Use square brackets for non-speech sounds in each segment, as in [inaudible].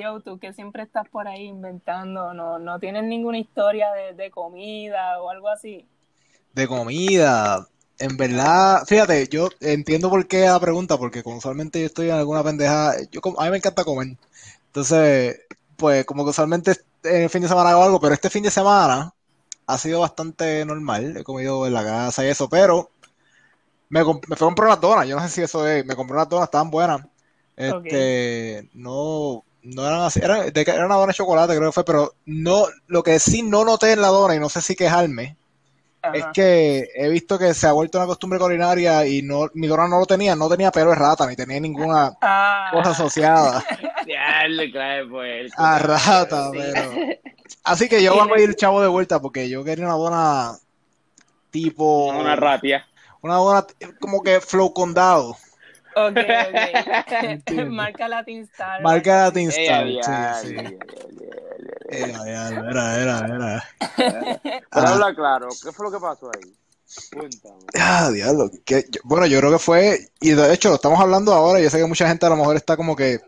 Yo, tú que siempre estás por ahí inventando, ¿no, no tienes ninguna historia de, de comida o algo así? De comida, en verdad, fíjate, yo entiendo por qué la pregunta, porque como usualmente yo estoy en alguna pendeja, yo, como- a mí me encanta comer. Entonces, pues como que usualmente en el fin de semana hago algo, pero este fin de semana ha sido bastante normal. He comido en la casa y eso, pero me, me fui a comprar unas donas. Yo no sé si eso es, me compré unas donas, estaban buenas. Este, no, no eran así, eran, de era una dona de chocolate, creo que fue, pero no, lo que sí no noté en la dona, y no sé si quejarme, es que he visto que se ha vuelto una costumbre culinaria y no, mi dona no lo tenía, no tenía pelo de rata, ni tenía ninguna Ah, cosa asociada Ya pues. a rata, Sí. pero... [laughs] Así que yo voy a pedir chavo de vuelta porque yo quería una dona tipo... Una ratia. Una dona como que flow condado, ok, ok. [laughs] Marca Latin Star. marca Latin Ey, Style, ya, sí, sí. Eh, ya, ya, Era, era, era. [laughs] Pero Ah. habla claro, ¿qué fue lo que pasó ahí? Cuéntame. Ah, diablo. que- yo- bueno, yo creo que fue, y de hecho lo estamos hablando ahora, yo sé que mucha gente a lo mejor está como que,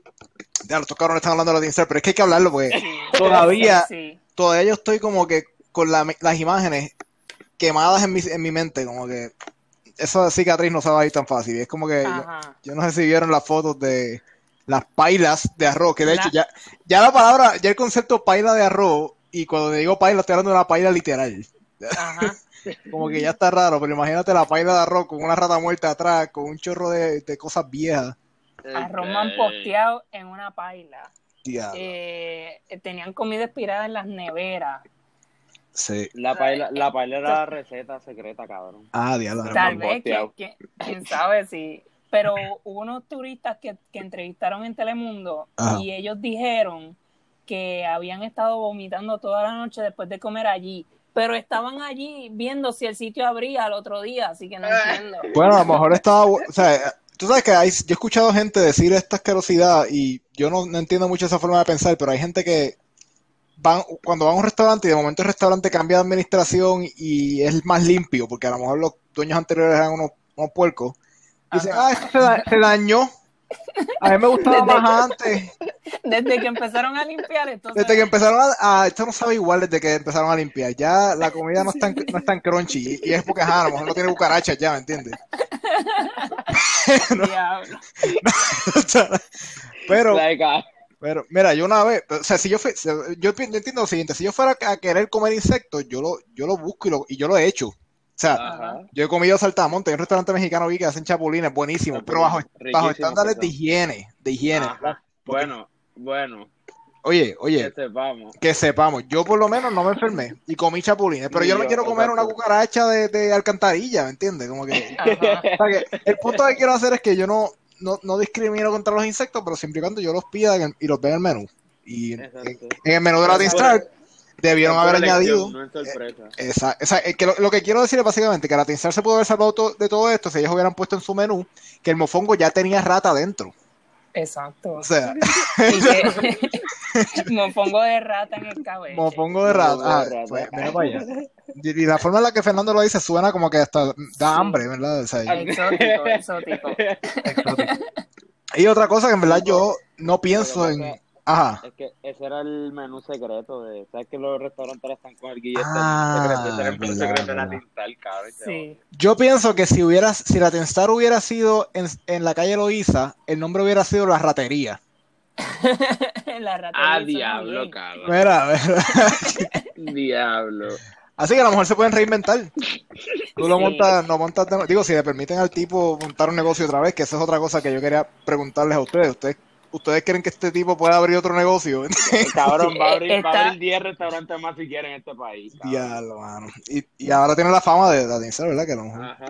ya, estos cabrones están hablando de Latin Style, pero es que hay que hablarlo porque [laughs] todavía, Sí, sí. todavía yo estoy como que con la- las imágenes quemadas en mi, en mi mente, como que esa cicatriz no se va a ir tan fácil. Es como que yo, no sé si vieron las fotos de las pailas de arroz, que de La- hecho ya, ya la palabra, ya el concepto paila de arroz, y cuando digo paila estoy hablando de una paila literal. Ajá. [laughs] Como que ya está raro, pero imagínate la paila de arroz con una rata muerta atrás, con un chorro de, de cosas viejas. Arroz Ok. man posteado en una paila. Eh, tenían comida expirada en las neveras. Sí. La paila, la paila era la receta secreta, cabrón. Ah, diablo. Tal vez, que, quién sabe si. Pero hubo unos turistas que, que entrevistaron en Telemundo Ajá. y ellos dijeron que habían estado vomitando toda la noche después de comer allí, pero estaban allí viendo si el sitio abría al otro día, así que no entiendo. Bueno, a lo mejor estaba, bu- o sea, tú sabes que hay, yo he escuchado gente decir esta asquerosidad y yo no, no entiendo mucho esa forma de pensar, pero hay gente que van, cuando van a un restaurante y de momento el restaurante cambia de administración y es más limpio, porque a lo mejor los dueños anteriores eran unos, unos puercos, y dicen, Ajá. ah, esto se, da- se dañó. A mí me gustaba Desde más antes. Desde que empezaron a limpiar, entonces. Desde que empezaron a, a- esto no sabe igual desde que empezaron a limpiar. Ya la comida no es tan, no es tan crunchy y, y es porque, ajá, a lo mejor no tiene cucarachas ya, ¿me entiendes? [laughs] [laughs] Diablo. [laughs] Pero, Like, ah, pero, mira, yo una vez, o sea, si yo fui, yo, entiendo lo siguiente, si yo fuera a querer comer insectos, yo lo, yo lo busco y, lo, y yo lo he hecho. O sea, Ajá. yo he comido saltamonte en un restaurante mexicano vi que hacen chapulines, buenísimo, pero bajo, bajo estándares de higiene, de higiene. Ajá. Bueno, bueno, Oye, oye, que sepamos. que sepamos, yo por lo menos no me enfermé y comí chapulines, pero yo no me quiero comer una cucaracha de, de alcantarilla, ¿me entiendes? Como que, [laughs] Ajá. o sea que el punto que quiero hacer es que yo no, no, no discrimino contra los insectos, pero siempre y cuando yo los pida en el- y los vea en el menú. Y en, el menú de la Pero Star debieron haber elección, añadido. No es sorpresa. Esa, esa- es que lo, lo que quiero decir es básicamente que la Tinstar se pudo haber salvado to- de todo esto si ellos hubieran puesto en su menú que el mofongo ya tenía rata dentro. Exacto. O sea, [laughs] que- [laughs] mofongo de rata en el cabello. mofongo de rata. Ah, de rata. pues, mira para allá. Y, la forma en la que Fernando lo dice suena como que hasta da Sí. hambre, ¿verdad? O sea, Exótico, exótico. [laughs] exótico. Y otra cosa que en verdad yo no pienso en. Ajá. Es que ese era el menú secreto de, ¿sabes que los restaurantes ahora están con el guille? Ah, este secreto, ese era el menú verdad, secreto de la tintal, cabrón. Sí. Yo pienso que si hubiera, si la Tinstar hubiera sido en, en la calle Loíza, el nombre hubiera sido la ratería. [laughs] La rata Ah, diablo, bien. cabrón. Mira, mira. [laughs] Diablo. Así que a lo mejor se pueden reinventar. Tú lo Sí. montas, no montas, digo, si le permiten al tipo montar un negocio otra vez, que esa es otra cosa que yo quería preguntarles a ustedes. ¿Ustedes, ustedes creen que este tipo puede abrir otro negocio? [laughs] Cabrón va a abrir, va a Está- abrir 10 restaurantes más si quiere en este país. Diablo, mano. Y, y ahora tiene la fama de la Tinstar, ¿verdad? Que mejor- Ajá.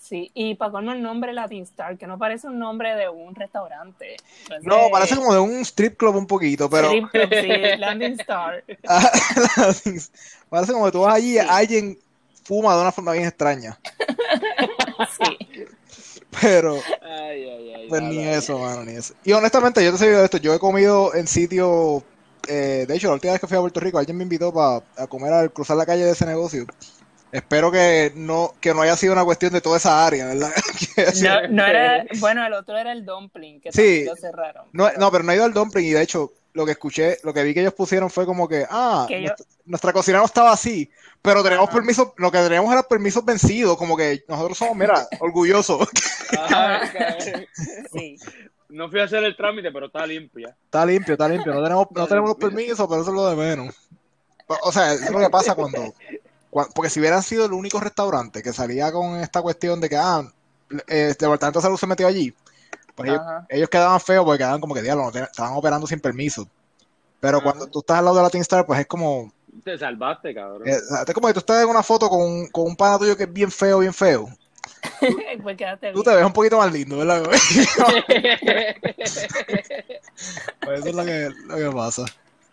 Sí, y para colmo el nombre Latin Star, que no parece un nombre de un restaurante. No, parece como de un strip club un poquito, pero Strip club, sí, [laughs] Landing Star. parece como que tú vas allí y alguien fuma de una forma bien extraña. [laughs] Sí. Pero, Ay, ay, ay. pues ni eso, mano, ni eso. Y honestamente, yo te soy de esto, yo he comido en sitios, eh, de hecho, la última vez que fui a Puerto Rico, alguien me invitó para a comer al cruzar la calle de ese negocio. Espero que no, que no haya sido una cuestión de toda esa área, ¿verdad? [laughs] no, no era, bueno, el otro era el dumpling, que sí, lo cerraron. No, no, pero no ha ido al dumpling y de hecho lo que escuché, lo que vi que ellos pusieron fue como que, ah, Que yo- nuestra, nuestra cocina no estaba así, pero Ajá. permisos, lo que teníamos era permisos vencidos, como que nosotros somos, mira, [laughs] orgullosos. Ajá, cabrón. [laughs] Sí. no fui a hacer el trámite, pero está limpia. Está limpio, está limpio. No tenemos, no tenemos los permisos, pero eso es lo de menos. O sea, es lo que pasa cuando, cua- Porque si hubieran sido el único restaurante que salía con esta cuestión de que, ah, eh, el Departamento de Salud se metió allí, pues ellos, quedaban feos porque quedaban como que, diablo, estaban operando sin permiso. Pero Ajá. cuando tú estás al lado de Latin Star, pues es como, Te salvaste, cabrón. eh, es como que tú estás en una foto con, un- con un pana tuyo que es bien feo, bien feo. [laughs] pues quédate Tú bien. te ves un poquito más lindo, ¿verdad? [laughs] Pues eso es lo que, lo que pasa.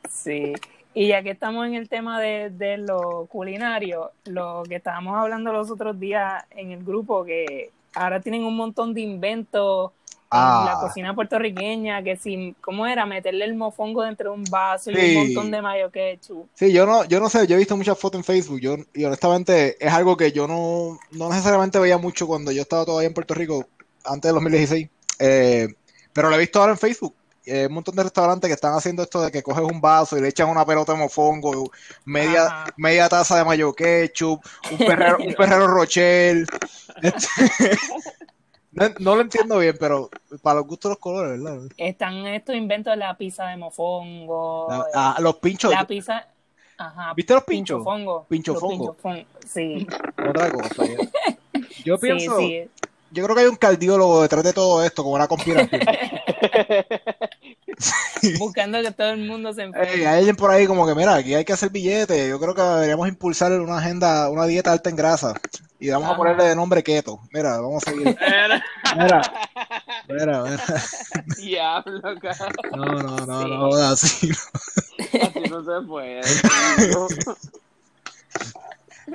Sí. Y ya que estamos en el tema de, de lo culinario, lo que estábamos hablando los otros días en el grupo, que ahora tienen un montón de inventos en Ah. la cocina puertorriqueña, que si, ¿cómo era? Meterle el mofongo dentro de un vaso y un montón de mayo ketchup. Sí, yo no, yo no sé, yo he visto muchas fotos en Facebook, yo, y honestamente es algo que yo no, no necesariamente veía mucho cuando yo estaba todavía en Puerto Rico, antes del 2016, eh, pero lo he visto ahora en Facebook. Eh, un montón de restaurantes que están haciendo esto de que coges un vaso y le echan una pelota de mofongo, media, Ajá. media taza de mayo ketchup, un [laughs] perrero, un perrero rochel. Este, [laughs] no, no lo entiendo bien, pero para los gustos los colores, ¿verdad? Están estos inventos de la pizza de mofongo, La- eh, ah, los pinchos. la pizza... Ajá, ¿Viste los pinchos? pinchofongo. Pinchofongo. Sí, Otra cosa. ya. [laughs] Yo sí, pienso, sí. yo creo que hay un cardiólogo detrás de todo esto, como una conspiración. [laughs] Buscando que todo el mundo se enferme. Ey, hay alguien por ahí como que, mira, aquí hay que hacer billetes. Yo creo que deberíamos impulsar una agenda, una dieta alta en grasa. Y vamos a Ajá. ponerle de nombre keto. Mira, vamos a seguir. Mira, mira, mira. Diablo, cabrón. No, no, no, Sí. no, así. Así no se puede.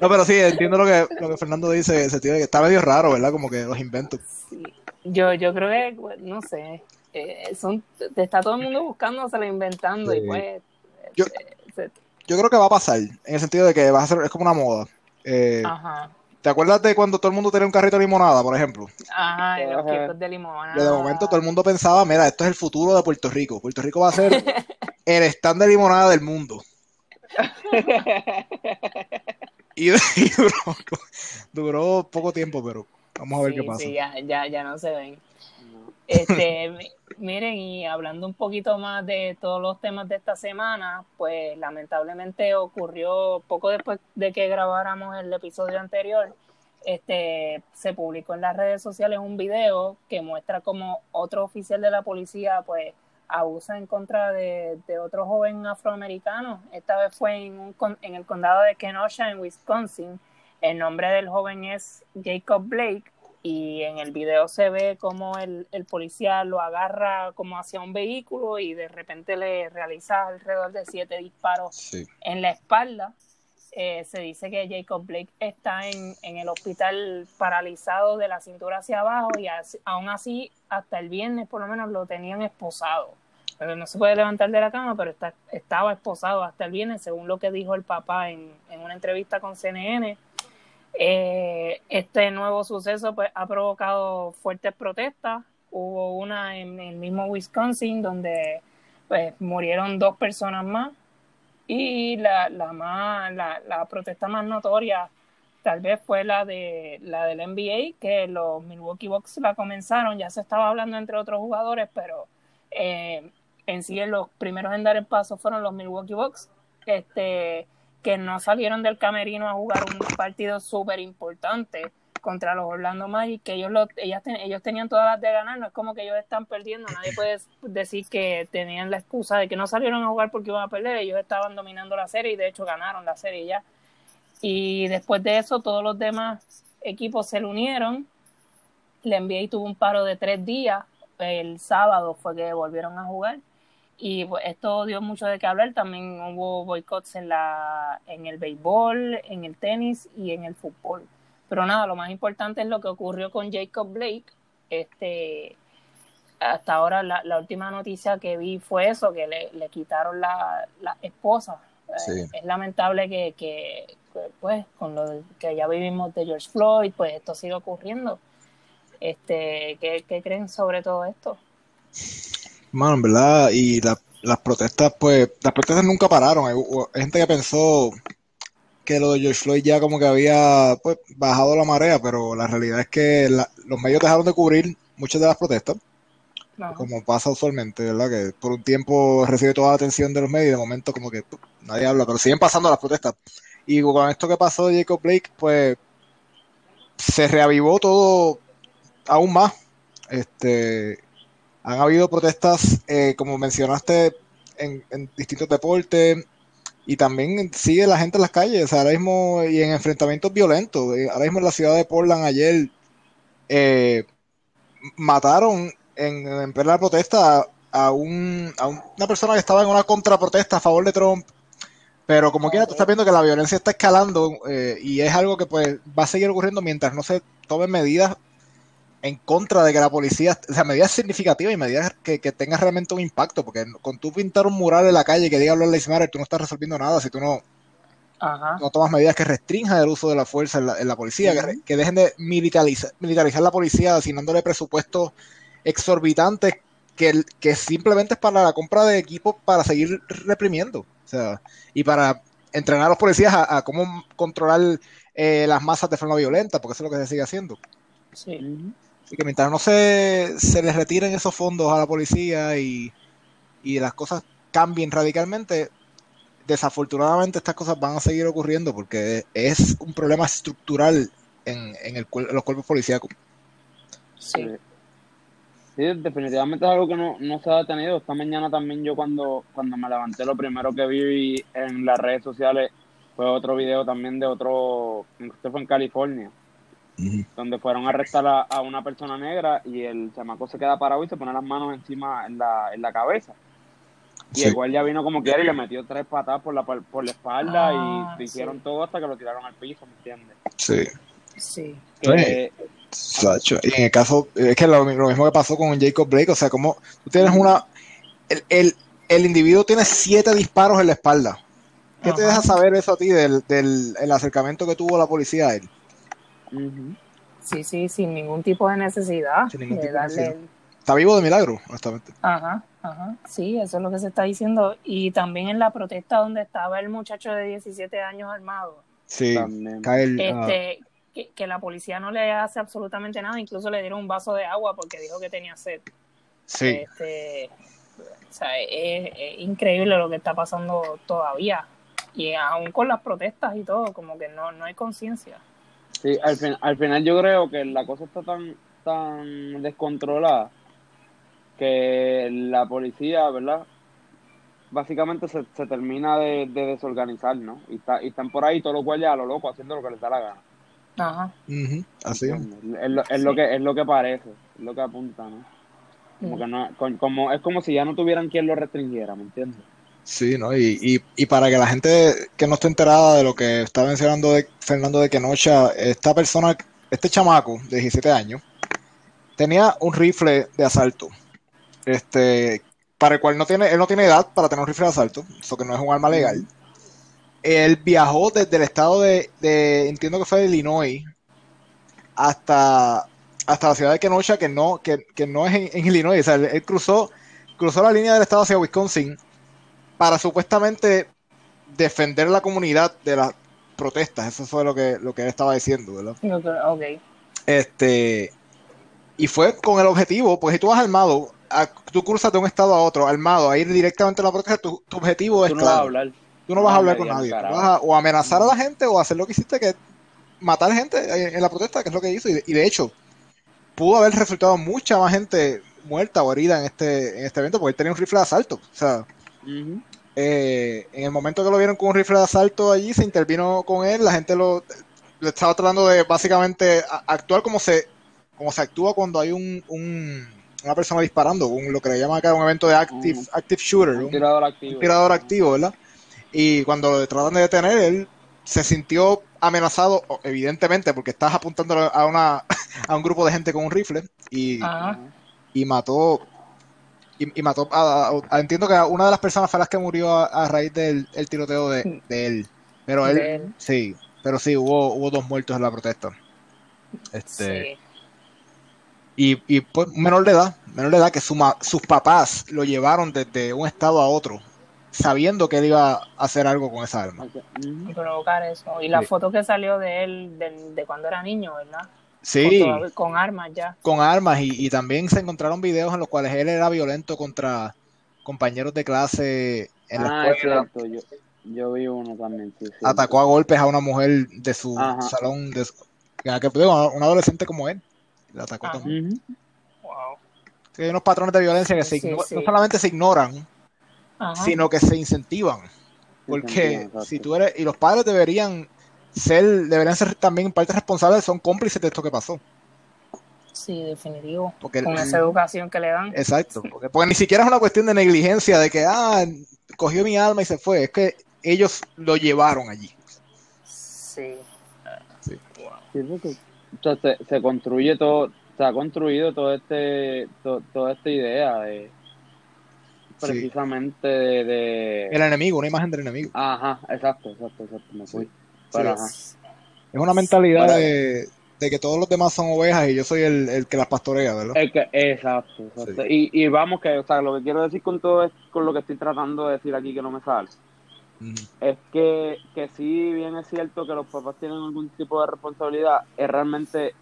No, pero sí, entiendo lo que, lo que Fernando dice, ese tío que está medio raro, ¿verdad? Como que los inventos. Sí. Yo, yo creo que, no sé, eh, son, te está todo el mundo buscándoselo, inventando Sí. y pues... Yo- eh, se- Yo creo que va a pasar, en el sentido de que va a ser, es como una moda. Eh, ajá, ¿Te acuerdas de cuando todo el mundo tenía un carrito de limonada, por ejemplo? ajá, y los Ajá. quiebros de limonada. Que de momento todo el mundo pensaba, mira, esto es el futuro de Puerto Rico. Puerto Rico va a ser [laughs] el stand de limonada del mundo. [laughs] Y, [laughs] y duró, duró poco tiempo, pero vamos a ver Sí, qué pasa. sí, ya, ya, ya no se ven. Este, miren, y hablando un poquito más de todos los temas de esta semana, pues lamentablemente ocurrió poco después de que grabáramos el episodio anterior, este, se publicó en las redes sociales un video que muestra como otro oficial de la policía, pues, abusa en contra de, otro joven afroamericano. Esta vez fue en, un en el condado de Kenosha, en Wisconsin. El nombre del joven es Jacob Blake y en el video se ve como el, el policía lo agarra como hacia un vehículo y de repente le realiza alrededor de siete disparos Sí. en la espalda. Eh, se dice que Jacob Blake está en, en el hospital paralizado de la cintura hacia abajo y as- aún así hasta el viernes por lo menos lo tenían esposado. Pero no se puede levantar de la cama, pero está, estaba esposado hasta el viernes, según lo que dijo el papá en, en una entrevista con CNN. Eh, este nuevo suceso pues, ha provocado fuertes protestas. Hubo una en el mismo Wisconsin donde pues, murieron dos personas más. Y la, la, más, la, la protesta más notoria tal vez fue la de la del NBA, que los Milwaukee Bucks la comenzaron, ya se estaba hablando entre otros jugadores, pero eh, en sí los primeros en dar el paso fueron los Milwaukee Bucks, este, que no salieron del camerino a jugar un partido súper importante contra los Orlando Magic, que ellos, lo, ellas ten- ellos tenían todas las de ganar, no es como que ellos están perdiendo, nadie puede decir que tenían la excusa de que no salieron a jugar porque iban a perder, ellos estaban dominando la serie y de hecho ganaron la serie ya. Y después de eso todos los demás equipos se le unieron, la NBA tuvo un paro de tres días, el sábado fue que volvieron a jugar y pues, esto dio mucho de qué hablar, también hubo boicots en, la, en el béisbol, en el tenis y en el fútbol. Pero nada, lo más importante es lo que ocurrió con Jacob Blake. Este, hasta ahora la, la última noticia que vi fue eso, que le, le quitaron la, la esposa. Eh, Sí. es lamentable que, que, que pues con lo que ya vivimos de George Floyd, pues esto sigue ocurriendo. Este, ¿qué, qué creen sobre todo esto? Mano, en verdad, y la- las protestas, pues, las protestas nunca pararon. Hay, gente que pensó que lo de George Floyd ya como que había, pues, bajado la marea, pero la realidad es que la- los medios dejaron de cubrir muchas de las protestas, Ajá. como pasa usualmente, ¿verdad? Que por un tiempo recibe toda la atención de los medios y de momento como que nadie habla, pero siguen pasando las protestas. Y con esto que pasó de Jacob Blake, pues, se reavivó todo aún más. Este, han habido protestas, eh, como mencionaste, en, en distintos deportes y también sigue la gente en las calles, o sea, ahora mismo y en enfrentamientos violentos. Eh, Ahora mismo en la ciudad de Portland ayer eh, mataron en, en plena protesta a, a un, a un- una persona que estaba en una contraprotesta a favor de Trump. Pero como quiera, tú estás viendo que la violencia está escalando eh, y es algo que pues va a seguir ocurriendo mientras no se tomen medidas en contra de que la policía, o sea, medidas significativas y medidas que, que tengan realmente un impacto, porque con tú pintar un mural en la calle que diga Lives Matter, tú no estás resolviendo nada si tú no, Ajá. no tomas medidas que restrinjan el uso de la fuerza en la, en la policía, que, que dejen de militarizar, militarizar la policía asignándole presupuestos exorbitantes que, que simplemente es para la compra de equipos para seguir reprimiendo, o sea, y para entrenar a los policías a, a cómo controlar eh, las masas de forma violenta, porque eso es lo que se sigue haciendo. Sí. Así que mientras no se, se les retiren esos fondos a la policía y, y las cosas cambien radicalmente, desafortunadamente estas cosas van a seguir ocurriendo porque es un problema estructural en, en el, en los cuerpos policíacos. Sí. Sí. Definitivamente es algo que no, no se ha detenido. Esta mañana también yo cuando, cuando me levanté lo primero que vi en las redes sociales fue otro video también de otro, esto fue en California, donde fueron a arrestar a, a una persona negra y el chamaco se queda parado y se pone las manos encima en la, en la cabeza. Y Sí. el guardia vino como quiera y le metió tres patadas por la, por la espalda Ah, y le hicieron sí. todo hasta que lo tiraron al piso, ¿me entiendes? Sí. Sí. Que, Sacho. Y en el caso, es que lo, lo mismo que pasó con Jacob Blake, o sea, como tú tienes una. El, el, el individuo tiene siete disparos en la espalda. ¿Qué te deja saber eso a ti del, del el acercamiento que tuvo la policía a él? Sí, sí, sin ningún tipo de necesidad Sin ningún de tipo de darle necesidad. el- Está vivo de milagro, honestamente. Ajá, ajá, sí, eso es lo que se está diciendo. Y también en la protesta donde estaba el muchacho de 17 años armado, Sí, También. cae el. ah, este, que, que la policía no le hace absolutamente nada, incluso le dieron un vaso de agua porque dijo que tenía sed. sí, Este, o sea, es, es increíble lo que está pasando todavía. Y aún con las protestas y todo, como que no, no hay conciencia. Sí, al, fin- al final yo creo que la cosa está tan, tan descontrolada que la policía, ¿verdad? Básicamente se, se termina de, de desorganizar, ¿no? Y, está, y están por ahí todos los guardias a lo loco haciendo lo que les da la gana. Ajá. ujú, así. ¿entiendes? Es, lo, es, lo que, es lo que parece, es lo que apunta, ¿no? Como Mm. que no, como, es como si ya no tuvieran quien lo restringiera, ¿me entiendes? Sí, ¿no? Y, y, y para que la gente que no esté enterada de lo que está mencionando de Fernando de Kenocha, esta persona, este chamaco de 17 años, tenía un rifle de asalto. Este, para el cual no tiene, él no tiene edad para tener un rifle de asalto, eso que no es un arma legal. Él viajó desde el estado de, de entiendo que fue de Illinois, hasta, hasta la ciudad de Kenosha, que no, que, que no es en, en Illinois. O sea, él, él cruzó, cruzó la línea del estado hacia Wisconsin para supuestamente defender la comunidad de las protestas. Eso fue lo que, lo que él estaba diciendo, ¿verdad? Ok. Este, y fue con el objetivo, pues si tú vas armado, a- tú cruzas de un estado a otro, armado, a ir directamente a la protesta, tu, tu objetivo es Tú no vas a hablar. Tú no vas a hablar con nadie. Tú vas a- o amenazar a la gente o hacer lo que hiciste, que es matar gente en, en la protesta, que es lo que hizo. Y de, y de hecho, pudo haber resultado mucha más gente muerta o herida en este, en este evento, porque él tenía un rifle de asalto. O sea. Eh, en el momento que lo vieron con un rifle de asalto allí, se intervino con él, la gente lo, estaba tratando de básicamente actuar como se, como se actúa cuando hay un, un- una persona disparando, un, lo que le llaman acá un evento de active, Un- active shooter, Un un- tirador activo. un tirador activo, ¿verdad? Y cuando lo tratan de detener, él se sintió amenazado, evidentemente, porque estás apuntando a una [laughs] a un grupo de gente con un rifle y, Ajá. y mató y, y mató a, a- a- entiendo que a una de las personas fue las que murió a, raíz del el tiroteo de, de él. Pero él, De él. sí, pero sí, hubo, hubo dos muertos en la protesta. Este, Sí. y, y pues menor de edad, menor de edad que su ma- sus papás lo llevaron desde un estado a otro, sabiendo que él iba a hacer algo con esa arma. Ok, ujú. y provocar eso. Y la Sí. foto que salió de él de, de cuando era niño, ¿verdad? Sí, Con, armas ya. con armas y, y también se encontraron videos en los cuales él era violento contra compañeros de clase en la Ah, es escuela. cierto, yo, yo vi uno también, sí, sí. Atacó a golpes a una mujer de su Ajá. salón, de su- que, digo, un adolescente como él. La atacó Ajá. también. Wow. Sí, hay unos patrones de violencia que se Sí, igno- sí. no solamente se ignoran, Ajá. sino que se incentivan. Porque exacto. si tú eres, y los padres deberían ser, deberían ser también parte responsables, son cómplices de esto que pasó. Sí, definitivo. Porque Con esa educación que le dan. Exacto, porque, porque ni siquiera es una cuestión de negligencia de que, ah, cogió mi alma y se fue, es que ellos lo llevaron allí. Sí. Sí. Wow. Sí, sea, se, se construye todo, se ha construido todo este, to- toda esta idea de Sí. precisamente de, de- El enemigo, una imagen del enemigo. ajá, exacto, exacto, exacto, me fui. Sí. Es una mentalidad de, de que todos los demás son ovejas y yo soy el, el que las pastorea, ¿verdad? Que, exacto, exacto. Y, y vamos que, o sea, lo que quiero decir con todo es, con lo que estoy tratando de decir aquí que no me sale, es que, que sí bien es cierto que los papás tienen algún tipo de responsabilidad, es realmente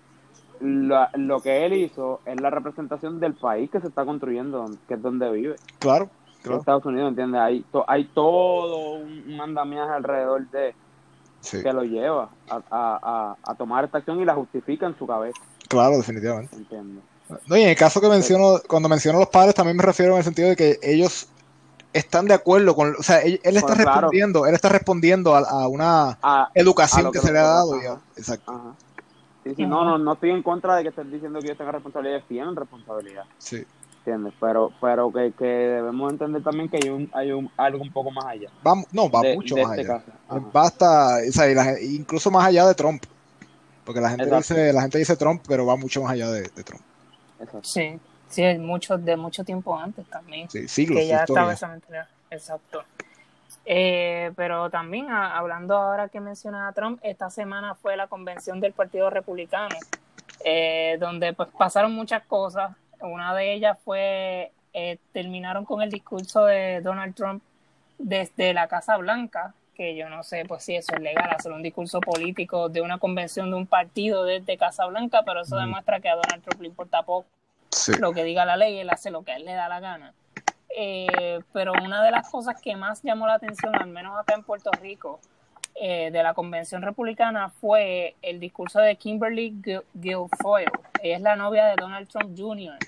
la- lo que él hizo es la representación del país que se está construyendo, que es donde vive, Claro, en claro. Estados Unidos, ¿entiendes? Hay, to- hay todo un un andamiaje alrededor de Sí, que lo lleva a, a, a, tomar esta acción y la justifica en su cabeza, claro, definitivamente. ¿entiendes? No, y en el caso que menciono, cuando menciono a los padres, también me refiero en el sentido de que ellos están de acuerdo con, o sea, él, él está Pues, claro. respondiendo, él está respondiendo a, a una A, educación que, que se le ha dado. y- ajá. exacto, Ajá. Sí, sí, no, no, no estoy en contra de que estés diciendo que ellos tengan responsabilidad, tienen responsabilidad, sí. ¿Entiendes? Pero, pero que, que debemos entender también que hay un, hay un, algo un poco más allá. Va, no, va de, mucho de más este allá. Basta, o sea, la incluso más allá de Trump. Porque la gente Exacto. dice, la gente dice Trump, pero va mucho más allá de, de Trump. Exacto. Sí. Sí, hay mucho, de mucho tiempo antes también. Sí, siglos que ya estaba esa mentalidad. Exacto. Eh, pero también a- hablando ahora que menciona a Trump, esta semana fue la convención del Partido Republicano, eh, donde pues pasaron muchas cosas. Una de ellas fue eh, terminaron con el discurso de Donald Trump desde la Casa Blanca, que yo no sé pues si eso es legal, hacer un discurso político de una convención de un partido desde Casa Blanca, pero eso Ujú. demuestra que a Donald Trump le importa poco Sí. lo que diga la ley, él hace lo que a él le da la gana. Eh, pero una de las cosas que más llamó la atención, al menos acá en Puerto Rico, eh, de la convención republicana fue el discurso de Kimberly Guilfoyle. Ella es la novia de Donald Trump Jr.,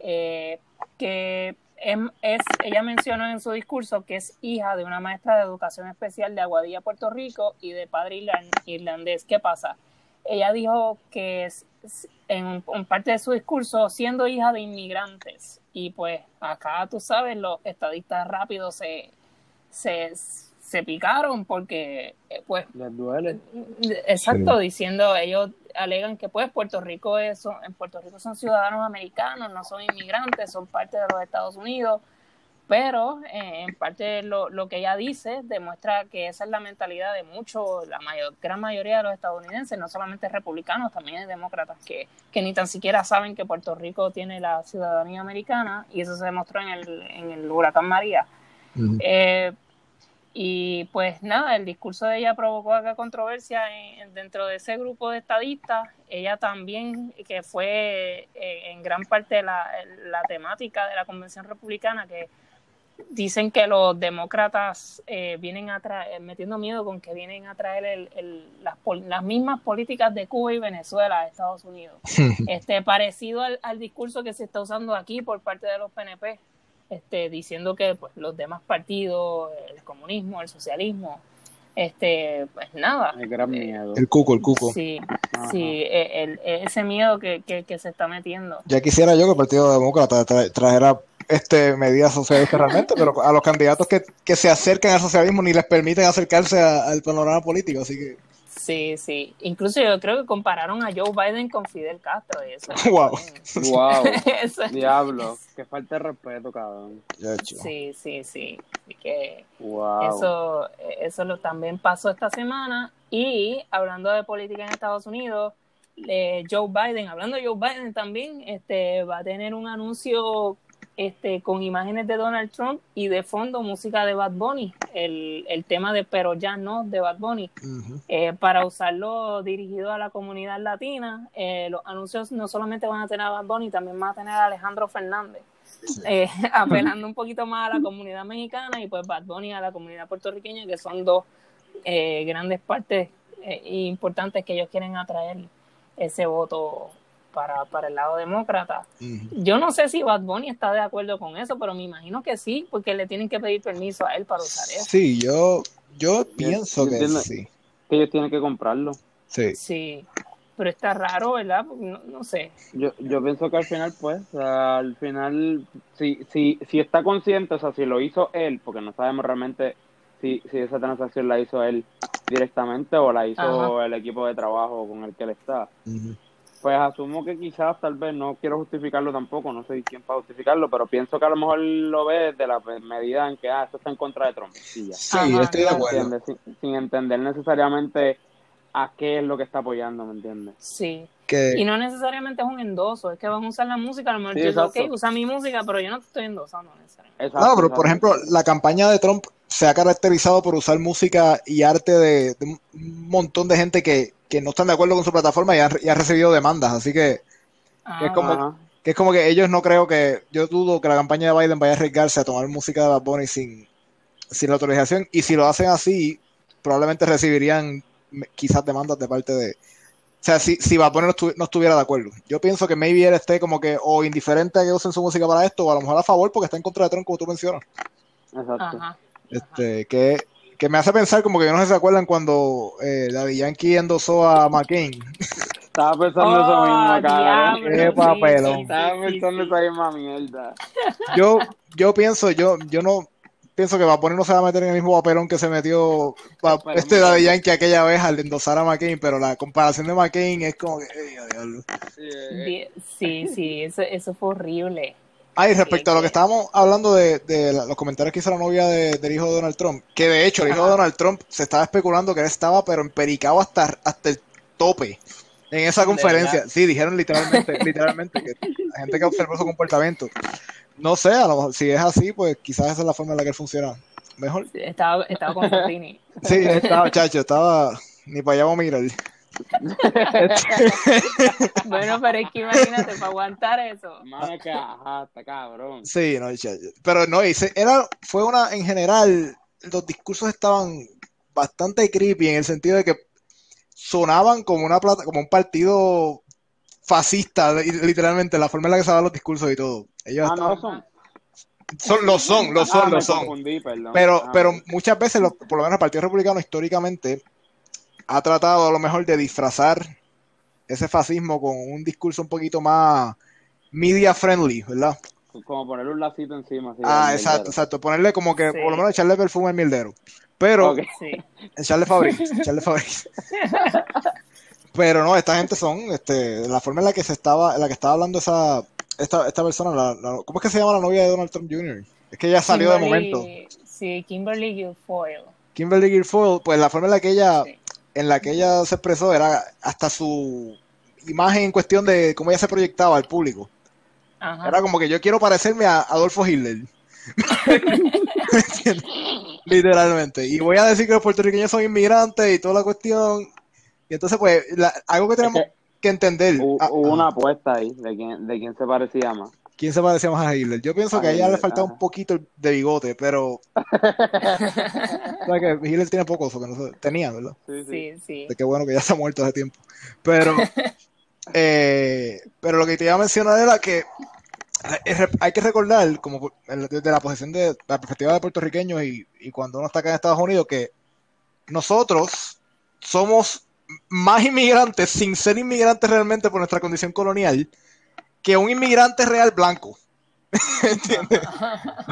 eh, que em- es, ella mencionó en su discurso que es hija de una maestra de educación especial de Aguadilla, Puerto Rico, y de padre irlan- irlandés. ¿Qué pasa? Ella dijo que es- es- en, en parte de su discurso, siendo hija de inmigrantes, y pues acá tú sabes, los estadistas rápidos se, se, se picaron porque eh, pues Les duele. Exacto, diciendo, ellos alegan que pues Puerto Rico es, en Puerto Rico son ciudadanos americanos, no son inmigrantes, son parte de los Estados Unidos, pero eh, en parte lo, lo que ella dice demuestra que esa es la mentalidad de muchos, la mayor, gran mayoría de los estadounidenses, no solamente republicanos, también hay demócratas que, que ni tan siquiera saben que Puerto Rico tiene la ciudadanía americana y eso se demostró en el, en el huracán María. Eh, y pues nada, el discurso de ella provocó acá controversia en- dentro de ese grupo de estadistas. Ella también, que fue eh, en gran parte la, la temática de la convención republicana, que dicen que los demócratas eh, vienen a traer, metiendo miedo con que vienen a traer el- el- las, las mismas políticas de Cuba y Venezuela a Estados Unidos [laughs] este parecido al, al discurso que se está usando aquí por parte de los PNP, este, diciendo que pues, los demás partidos, el comunismo, el socialismo, este, pues nada. El gran Eh, miedo. El cuco, el cuco. Sí, Ajá. sí, eh, el- ese miedo que, que, que se está metiendo. Ya quisiera yo que el Partido Demócrata tra- trajera este medidas socialistas realmente, pero a los candidatos que, que se acercan al socialismo ni les permiten acercarse a- al panorama político, así que Sí, sí. Incluso yo creo que compararon a Joe Biden con Fidel Castro y eso. [laughs] Wow. Wow. [laughs] Eso- Diablo. Que falta de respeto, cabrón. Sí, sí, sí. Así que Wow. Eso, eso lo, también pasó esta semana. Y hablando de política en Estados Unidos, eh, Joe Biden, hablando de Joe Biden también, este, va a tener un anuncio este, con imágenes de Donald Trump y de fondo música de Bad Bunny, el, el tema de Pero ya no de Bad Bunny, eh, para usarlo dirigido a la comunidad latina. Eh, los anuncios no solamente van a tener a Bad Bunny, también van a tener a Alejandro Fernández. Eh, [laughs] apelando [laughs] un poquito más a la comunidad mexicana y pues Bad Bunny a la comunidad puertorriqueña, que son dos grandes partes importantes que ellos quieren atraer ese voto para, para el lado demócrata. Yo no sé si Bad Bunny está de acuerdo con eso, pero me imagino que sí, porque le tienen que pedir permiso a él para usar eso. Sí, yo, yo pienso que sí. Que ellos tienen que comprarlo. Sí. Sí, pero está raro, ¿verdad? No, no, sé. Yo, yo pienso que al final, pues, al final, si, si, si está consciente, o sea, si lo hizo él, porque no sabemos realmente si, si esa transacción la hizo él directamente o la hizo el equipo de trabajo con el que él está. Pues asumo que quizás, tal vez, no quiero justificarlo tampoco, no sé quién para justificarlo, pero pienso que a lo mejor lo ve desde la medida en que, ah, eso está en contra de Trump. Sí, estoy de acuerdo. Sin, entender necesariamente a qué es lo que está apoyando, ¿me entiendes? Sí. Y no necesariamente es un endoso, es que van a usar la música, a lo mejor yo ok, usa mi música, pero yo no te estoy endosando necesariamente. no, pero por ejemplo, la campaña de Trump se ha caracterizado por usar música y arte de, un montón de gente que, no están de acuerdo con su plataforma y ha, recibido demandas. Así que, es como, que es como que ellos no creo que, yo dudo que la campaña de Biden vaya a arriesgarse a tomar música de Bad Bunny sin, sin la autorización. Y si lo hacen así, probablemente recibirían quizás demandas de parte de... O sea, si, si Bad Bunny no, estuviera de acuerdo. Yo pienso que maybe él esté como que o indiferente a que usen su música para esto, o a lo mejor a favor porque está en contra de Trump, como tú mencionas. Exacto. Este, que, que, me hace pensar como que no sé si se acuerdan cuando eh, Daddy Yankee endosó a McCain. [laughs] Estaba pensando eso mismo, cara. Qué papelón. Estaba pensando esa misma mierda. [laughs] Yo, yo pienso, yo, yo no pienso que Vapor no se va a meter en el mismo papelón que se metió este Daddy Yankee aquella vez al endosar a McCain, pero la comparación de McCain es como que, Sí, sí, eso, eso fue horrible. Ah, y respecto a lo que estábamos hablando de, los comentarios que hizo la novia del hijo de Donald Trump, que de hecho el hijo de Donald Trump se estaba especulando que él estaba pero empericado hasta, hasta el tope en esa conferencia. Sí, dijeron literalmente, [laughs] literalmente que la gente que observó su comportamiento. No sé, a lo mejor si es así, pues quizás esa es la forma en la que él funciona mejor. Estaba, estaba con Martini. Sí, estaba, chacho, estaba ni para allá vamos a mirar. [laughs] bueno, pero es que imagínate, para aguantar eso. cabrón. Sí, no, pero no, era, fue una, en general, los discursos estaban bastante creepy en el sentido de que sonaban como una plata, como un partido fascista, literalmente, la forma en la que se daban los discursos y todo. Ellos ah, no son. Son, lo son, lo son, ah, lo son. Pero, ah, pero muchas veces, por lo menos el Partido Republicano históricamente ha tratado a lo mejor de disfrazar ese fascismo con un discurso un poquito más media friendly, ¿verdad? Como ponerle un lacito encima. ah, exacto, exacto. Ponerle como que, por lo menos echarle perfume al mierdero. Pero, echarle Fabric, [laughs] echarle Fabric. Pero no, esta gente son, este, la forma en la que se estaba, en la que estaba hablando esa, esta, esta persona, la, ¿cómo es que se llama la novia de Donald Trump Jr.? Es que ella salió de momento. Sí, Kimberly Guilfoyle. Kimberly Guilfoyle, pues la forma en la que ella en la que ella se expresó era hasta su imagen en cuestión de cómo ella se proyectaba al público. Era como que yo quiero parecerme a Adolfo Hitler. [laughs] [laughs] Literalmente. Y voy a decir que los puertorriqueños son inmigrantes y toda la cuestión. Y entonces, pues, algo que tenemos que, entender. Hubo, ah, una apuesta ahí de quién, de quién se parecía más. ¿Quién se parecía más a Hitler? Yo pienso que a ella le faltaba un poquito de bigote, pero. [laughs] que Hitler tiene poco, que no tenía, ¿verdad? Sí, sí. De qué bueno que ya se ha muerto hace tiempo. Pero. [laughs] eh, pero lo que te iba a mencionar era que hay que recordar, como desde la posición de la perspectiva de puertorriqueños y, y cuando uno está acá en Estados Unidos, que nosotros somos más inmigrantes sin ser inmigrantes realmente por nuestra condición colonial que un inmigrante real blanco. [laughs] ¿Entiendes?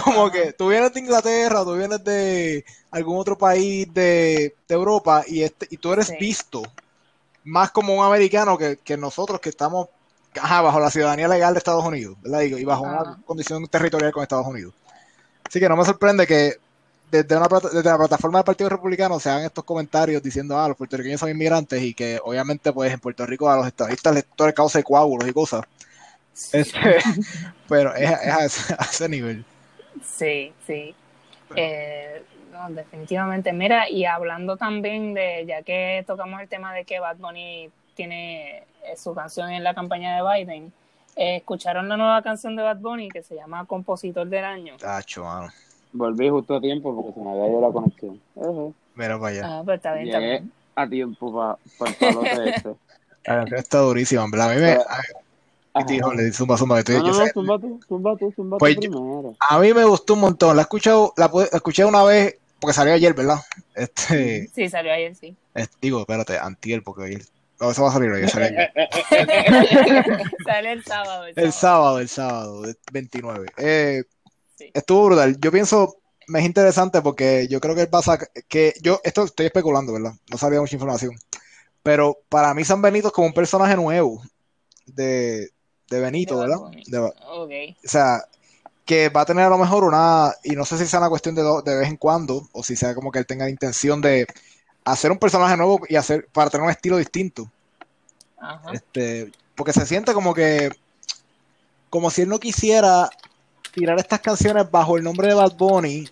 Como que tú vienes de Inglaterra, tú vienes de algún otro país de, Europa y, este, y tú eres visto más como un americano que, nosotros que estamos bajo la ciudadanía legal de Estados Unidos, ¿verdad? Y, bajo una condición territorial con Estados Unidos. Así que no me sorprende que desde, una, desde la plataforma del Partido Republicano se hagan estos comentarios diciendo, ah, los puertorriqueños son inmigrantes y que obviamente pues en Puerto Rico a los estadistas les todo causa coágulos y cosas. Este, [laughs] pero es, a, ese, nivel. Sí, sí. Eh, definitivamente. Mira, y hablando también de, ya que tocamos el tema de que Bad Bunny tiene eh, su canción en la campaña de Biden, eh, ¿escucharon la nueva canción de Bad Bunny que se llama Compositor del Año? Tacho, mano. Volví justo a tiempo porque se me había ido la conexión. Mira para allá. Ah, pues está bien, Llegué a tiempo para pa el palote este. [laughs] Está durísimo, en A mí me... Tío, le zumba, zumba, estoy, no, no, zumba tú, zumba tú, zumba pues, primero. A mí me gustó un montón. La he escuchado, la, la escuché una vez porque salió ayer, ¿verdad? Este, sí, salió ayer, sí. digo, espérate, antier, porque ayer. No, eso va a salir hoy, sale ayer. [laughs] sale el sábado. El, sábado. el sábado, 29. Eh, Estuvo brutal. Yo pienso, me es interesante porque yo creo que él pasa, que yo, esto estoy especulando, ¿verdad? No sabía mucha información. Pero para mí San Benito es como un personaje nuevo de, de Benito, ¿verdad? okay. O sea, que va a tener a lo mejor una, y no sé si sea una cuestión de, de vez en cuando, o si sea como que él tenga la intención de hacer un personaje nuevo y hacer, para tener un estilo distinto. Este, porque se siente como que, como si él no quisiera tirar estas canciones bajo el nombre de Bad Bunny,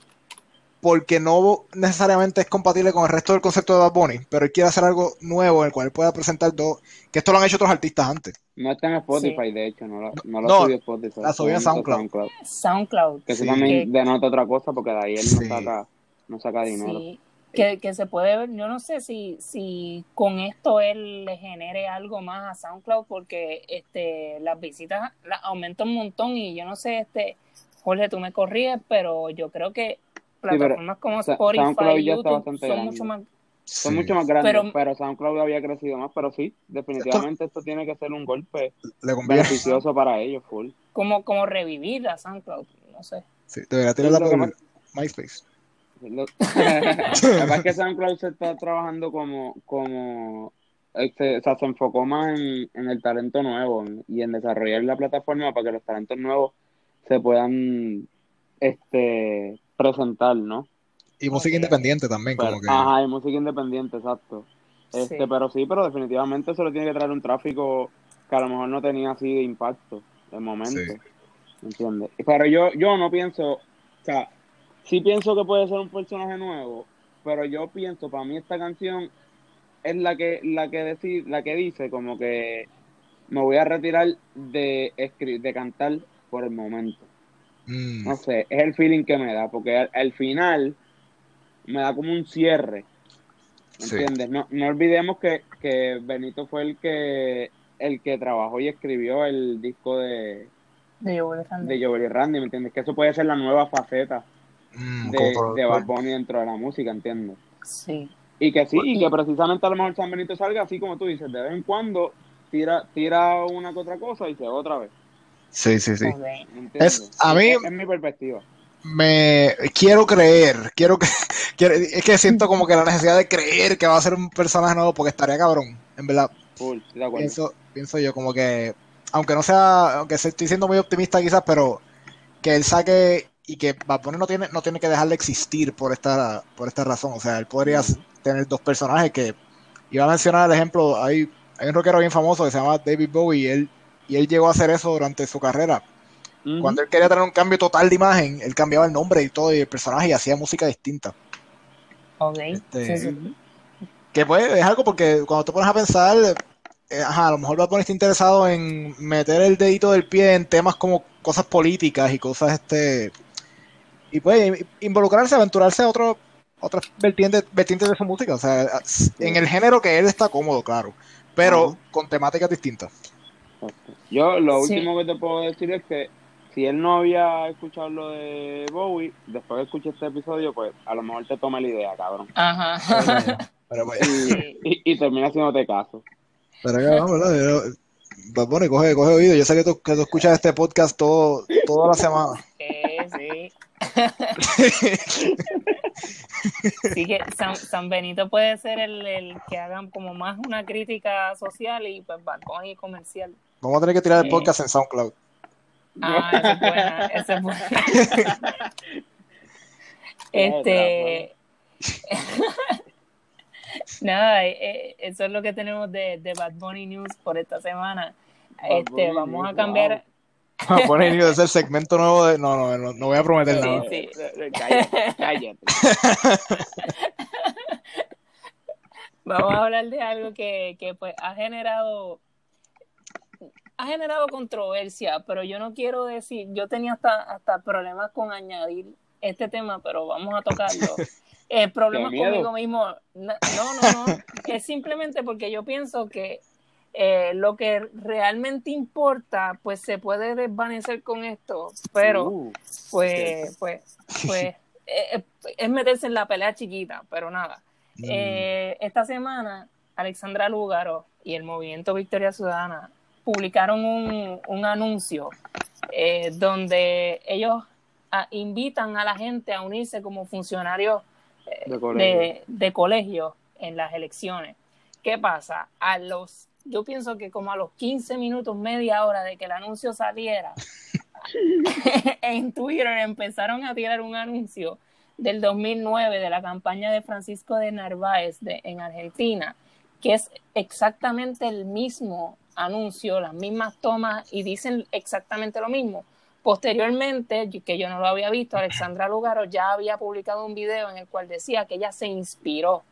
porque no necesariamente es compatible con el resto del concepto de Bad Bunny, pero él quiere hacer algo nuevo en el cual él pueda presentar dos, que esto lo han hecho otros artistas antes. No está en Spotify, de hecho, no lo, no lo subió Spotify. La subió en SoundCloud. SoundCloud. Que eso también denota otra cosa, porque de ahí él no saca, no saca dinero. Sí. Que, que, se puede ver, yo no sé si, si con esto él le genere algo más a SoundCloud porque este las visitas las aumentan un montón y yo no sé, este Jorge, tú me corrías, pero yo creo que plataformas como Spotify y YouTube son mucho más son mucho más grandes, pero, SoundCloud había crecido más, pero sí, definitivamente esto, tiene que ser un golpe beneficioso para ellos, full. Como, como revivir a SoundCloud, no sé. Sí, debería tener la MySpace. la verdad es que SoundCloud se está trabajando como, como este, o sea, se enfocó más en, en el talento nuevo y en desarrollar la plataforma para que los talentos nuevos se puedan este presentar, ¿no? Y música independiente también, como que... Ajá, y música independiente, exacto. Este, Pero sí, pero definitivamente eso le tiene que traer un tráfico que a lo mejor no tenía así de impacto de momento. Sí. ¿Entiendes? Pero yo, yo no pienso, o sea, sí pienso que puede ser un personaje nuevo, pero yo pienso, para mí esta canción es la que, la que decir, la que dice como que me voy a retirar de escribir, de cantar por el momento. Mm. No sé, es el feeling que me da, porque al final me da como un cierre. ¿Entiendes? No, no olvidemos que, que Benito fue el que el que trabajó y escribió el disco de de Joel Randy. De Randy, ¿me entiendes? Que eso puede ser la nueva faceta mm, de, de Bad Bunny dentro de la música, ¿entiendes? Sí. Y que sí, y que precisamente a lo mejor San Benito salga así como tú dices, de vez en cuando tira, tira una que otra cosa y se va otra vez. Sí, sí, sí. Es, a mí, es mi perspectiva. me quiero creer, quiero [laughs] que es que siento como que la necesidad de creer que va a ser un personaje nuevo porque estaría cabrón, en verdad. pienso, pienso yo como que aunque no sea, aunque estoy siendo muy optimista quizás, pero que él saque y que Bad no tiene no tiene que dejar de existir por esta por esta razón, o sea, él podría tener dos personajes que iba a mencionar el ejemplo, hay hay un rockero bien famoso que se llama David Bowie y él y él llegó a hacer eso durante su carrera cuando él quería tener un cambio total de imagen, él cambiaba el nombre y todo, y el personaje y hacía música distinta. Ok. Este, que pues es algo porque cuando te pones a pensar, eh, ajá, a lo mejor Bad estar interesado en meter el dedito del pie en temas como cosas políticas y cosas este y pues involucrarse, aventurarse a otro, otras vertientes, vertientes de su música, o sea, en el género que él está cómodo, claro, pero con temáticas distintas. Yo lo último que te puedo decir es que si él no había escuchado lo de Bowie, después de escuchar este episodio, pues a lo mejor te toma la idea, cabrón. Ajá. Pero, pues, y, y, termina haciéndote caso. Pero acá vamos, ¿verdad? Pues, coge, coge oído. Yo sé que tú, que tú escuchas este podcast todo, toda la semana. Sí, sí. [laughs] sí que San, San, Benito puede ser el, el, que hagan como más una crítica social y pues balcón y comercial. Vamos a tener que tirar el podcast en SoundCloud. Ah, esa es buena, esa es buena. [laughs] Este. [laughs] Nada, eh, eh, eso es lo que tenemos de, de Bad Bunny News por esta semana. Este, vamos a cambiar. Bunny News es el [laughs] segmento nuevo de. No, no, no, no voy a prometer Sí, nada. sí. Cállate, cállate. [laughs] Vamos a hablar de algo que, que pues ha generado ha generado controversia, pero yo no quiero decir, yo tenía hasta, hasta problemas con añadir este tema, pero vamos a tocarlo. [laughs] El problema Qué miedo. conmigo mismo, no, no, no, es simplemente porque yo pienso que eh, lo que realmente importa, pues se puede desvanecer con esto, pero Uh, pues, pues, [laughs] pues, eh, es meterse en la pelea chiquita, pero nada. Mm. Eh, esta semana, Alexandra Lúgaro y el Movimiento Victoria Ciudadana publicaron un, un anuncio eh, donde ellos ah, invitan a la gente a unirse como funcionarios eh, De colegio. de, de colegio en las elecciones. ¿Qué pasa? A los, yo pienso que como a los 15 minutos, media hora de que el anuncio saliera, [laughs] [laughs] en Twitter empezaron a tirar un anuncio del 2009 de la campaña de Francisco de Narváez de, en Argentina, que es exactamente el mismo anuncio, las mismas tomas y dicen exactamente lo mismo. Posteriormente, que yo no lo había visto, Alexandra Lugaro ya había publicado un video en el cual decía que ella se inspiró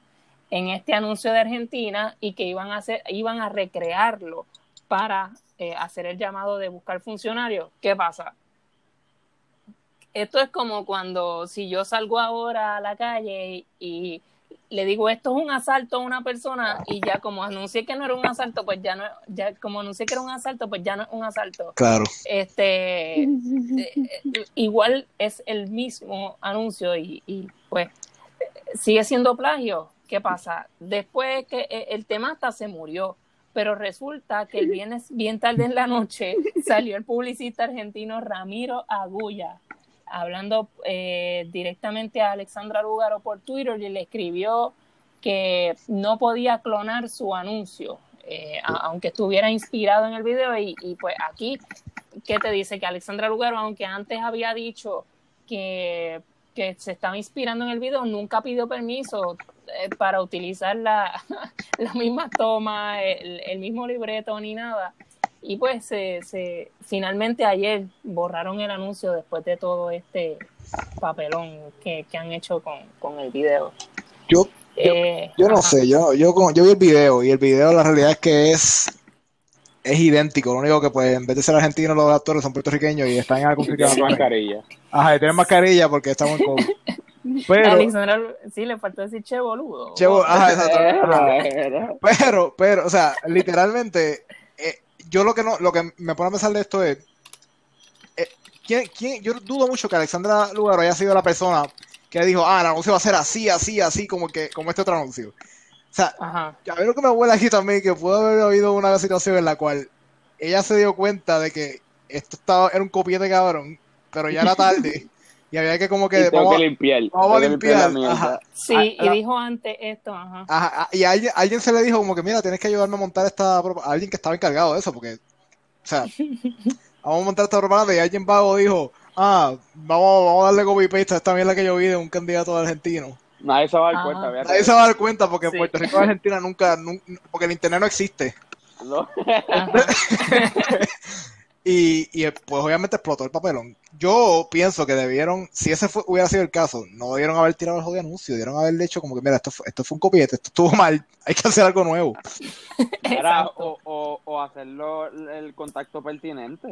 en este anuncio de Argentina y que iban a hacer, iban a recrearlo para eh, hacer el llamado de buscar funcionarios. ¿Qué pasa? Esto es como cuando si yo salgo ahora a la calle y, y le digo esto es un asalto a una persona y ya como anuncié que no era un asalto, pues ya no, ya como anuncié que era un asalto, pues ya no es un asalto. Claro. Este, eh, eh, igual es el mismo anuncio y, y, pues sigue siendo plagio. ¿Qué pasa? Después que eh, el tema hasta se murió, pero resulta que el viernes, bien tarde en la noche, [laughs] salió el publicista argentino Ramiro Agulla hablando eh, directamente a Alexandra Lugaro por Twitter y le escribió que no podía clonar su anuncio, eh, a- aunque estuviera inspirado en el video. Y, y, pues aquí, ¿qué te dice? Que Alexandra Lugaro, aunque antes había dicho que, que se estaba inspirando en el video, nunca pidió permiso eh, para utilizar la, [laughs] la misma toma, el, el mismo libreto ni nada. Y pues se, se, finalmente ayer borraron el anuncio después de todo este papelón que, que han hecho con, con el video. Yo, Eh, yo no ajá. sé, yo, yo, yo vi el video y el video la realidad es que es, es idéntico. Lo único que pues en vez de ser argentinos los actores son puertorriqueños y están en algún sitio. Tiene mascarilla. Ajá, y tienen mascarilla porque estamos en COVID. Pero, Alexandra, sí, le faltó decir che boludo. Ajá, exacto. [laughs] Era. Pero, pero, o sea, literalmente, eh, yo lo que no, lo que me pone a pensar de esto es, eh, ¿quién, quién- yo dudo mucho que Alexandra Lugaro haya sido la persona que dijo, ah, el anuncio va a ser así, así, así, como que, como este otro anuncio. O sea, Ajá. a ver lo que me huele aquí también, que pudo haber habido una situación en la cual ella se dio cuenta de que esto estaba, era un copiete cabrón, pero ya era tarde, [laughs] y había que como Y que, tengo vamos, que limpiar. vamos a limpiar ajá. Sí, Ah, y ah. dijo antes esto, ajá. Ajá, ah, y alguien, alguien se le dijo como que, mira, tienes que ayudarme a montar esta propaganda. Alguien que estaba encargado de eso, porque, o sea, [laughs] vamos a montar esta propaganda y alguien vago dijo, ah, vamos, vamos a darle copy-paste a esta mierda que yo vi de un candidato argentino. Nadie se va a dar cuenta. fíjate. Nadie se va a dar cuenta porque Sí. Puerto Rico y Argentina nunca, nun- porque el internet no existe. No. [laughs] Y, y pues obviamente explotó el papelón. Yo pienso que debieron, si ese fue- hubiera sido el caso, no debieron haber tirado el jodido anuncio, debieron haberle dicho como que, mira, esto fue, esto fue un copiete, esto estuvo mal, hay que hacer algo nuevo. [laughs] Era, o, o, o hacerlo el contacto pertinente.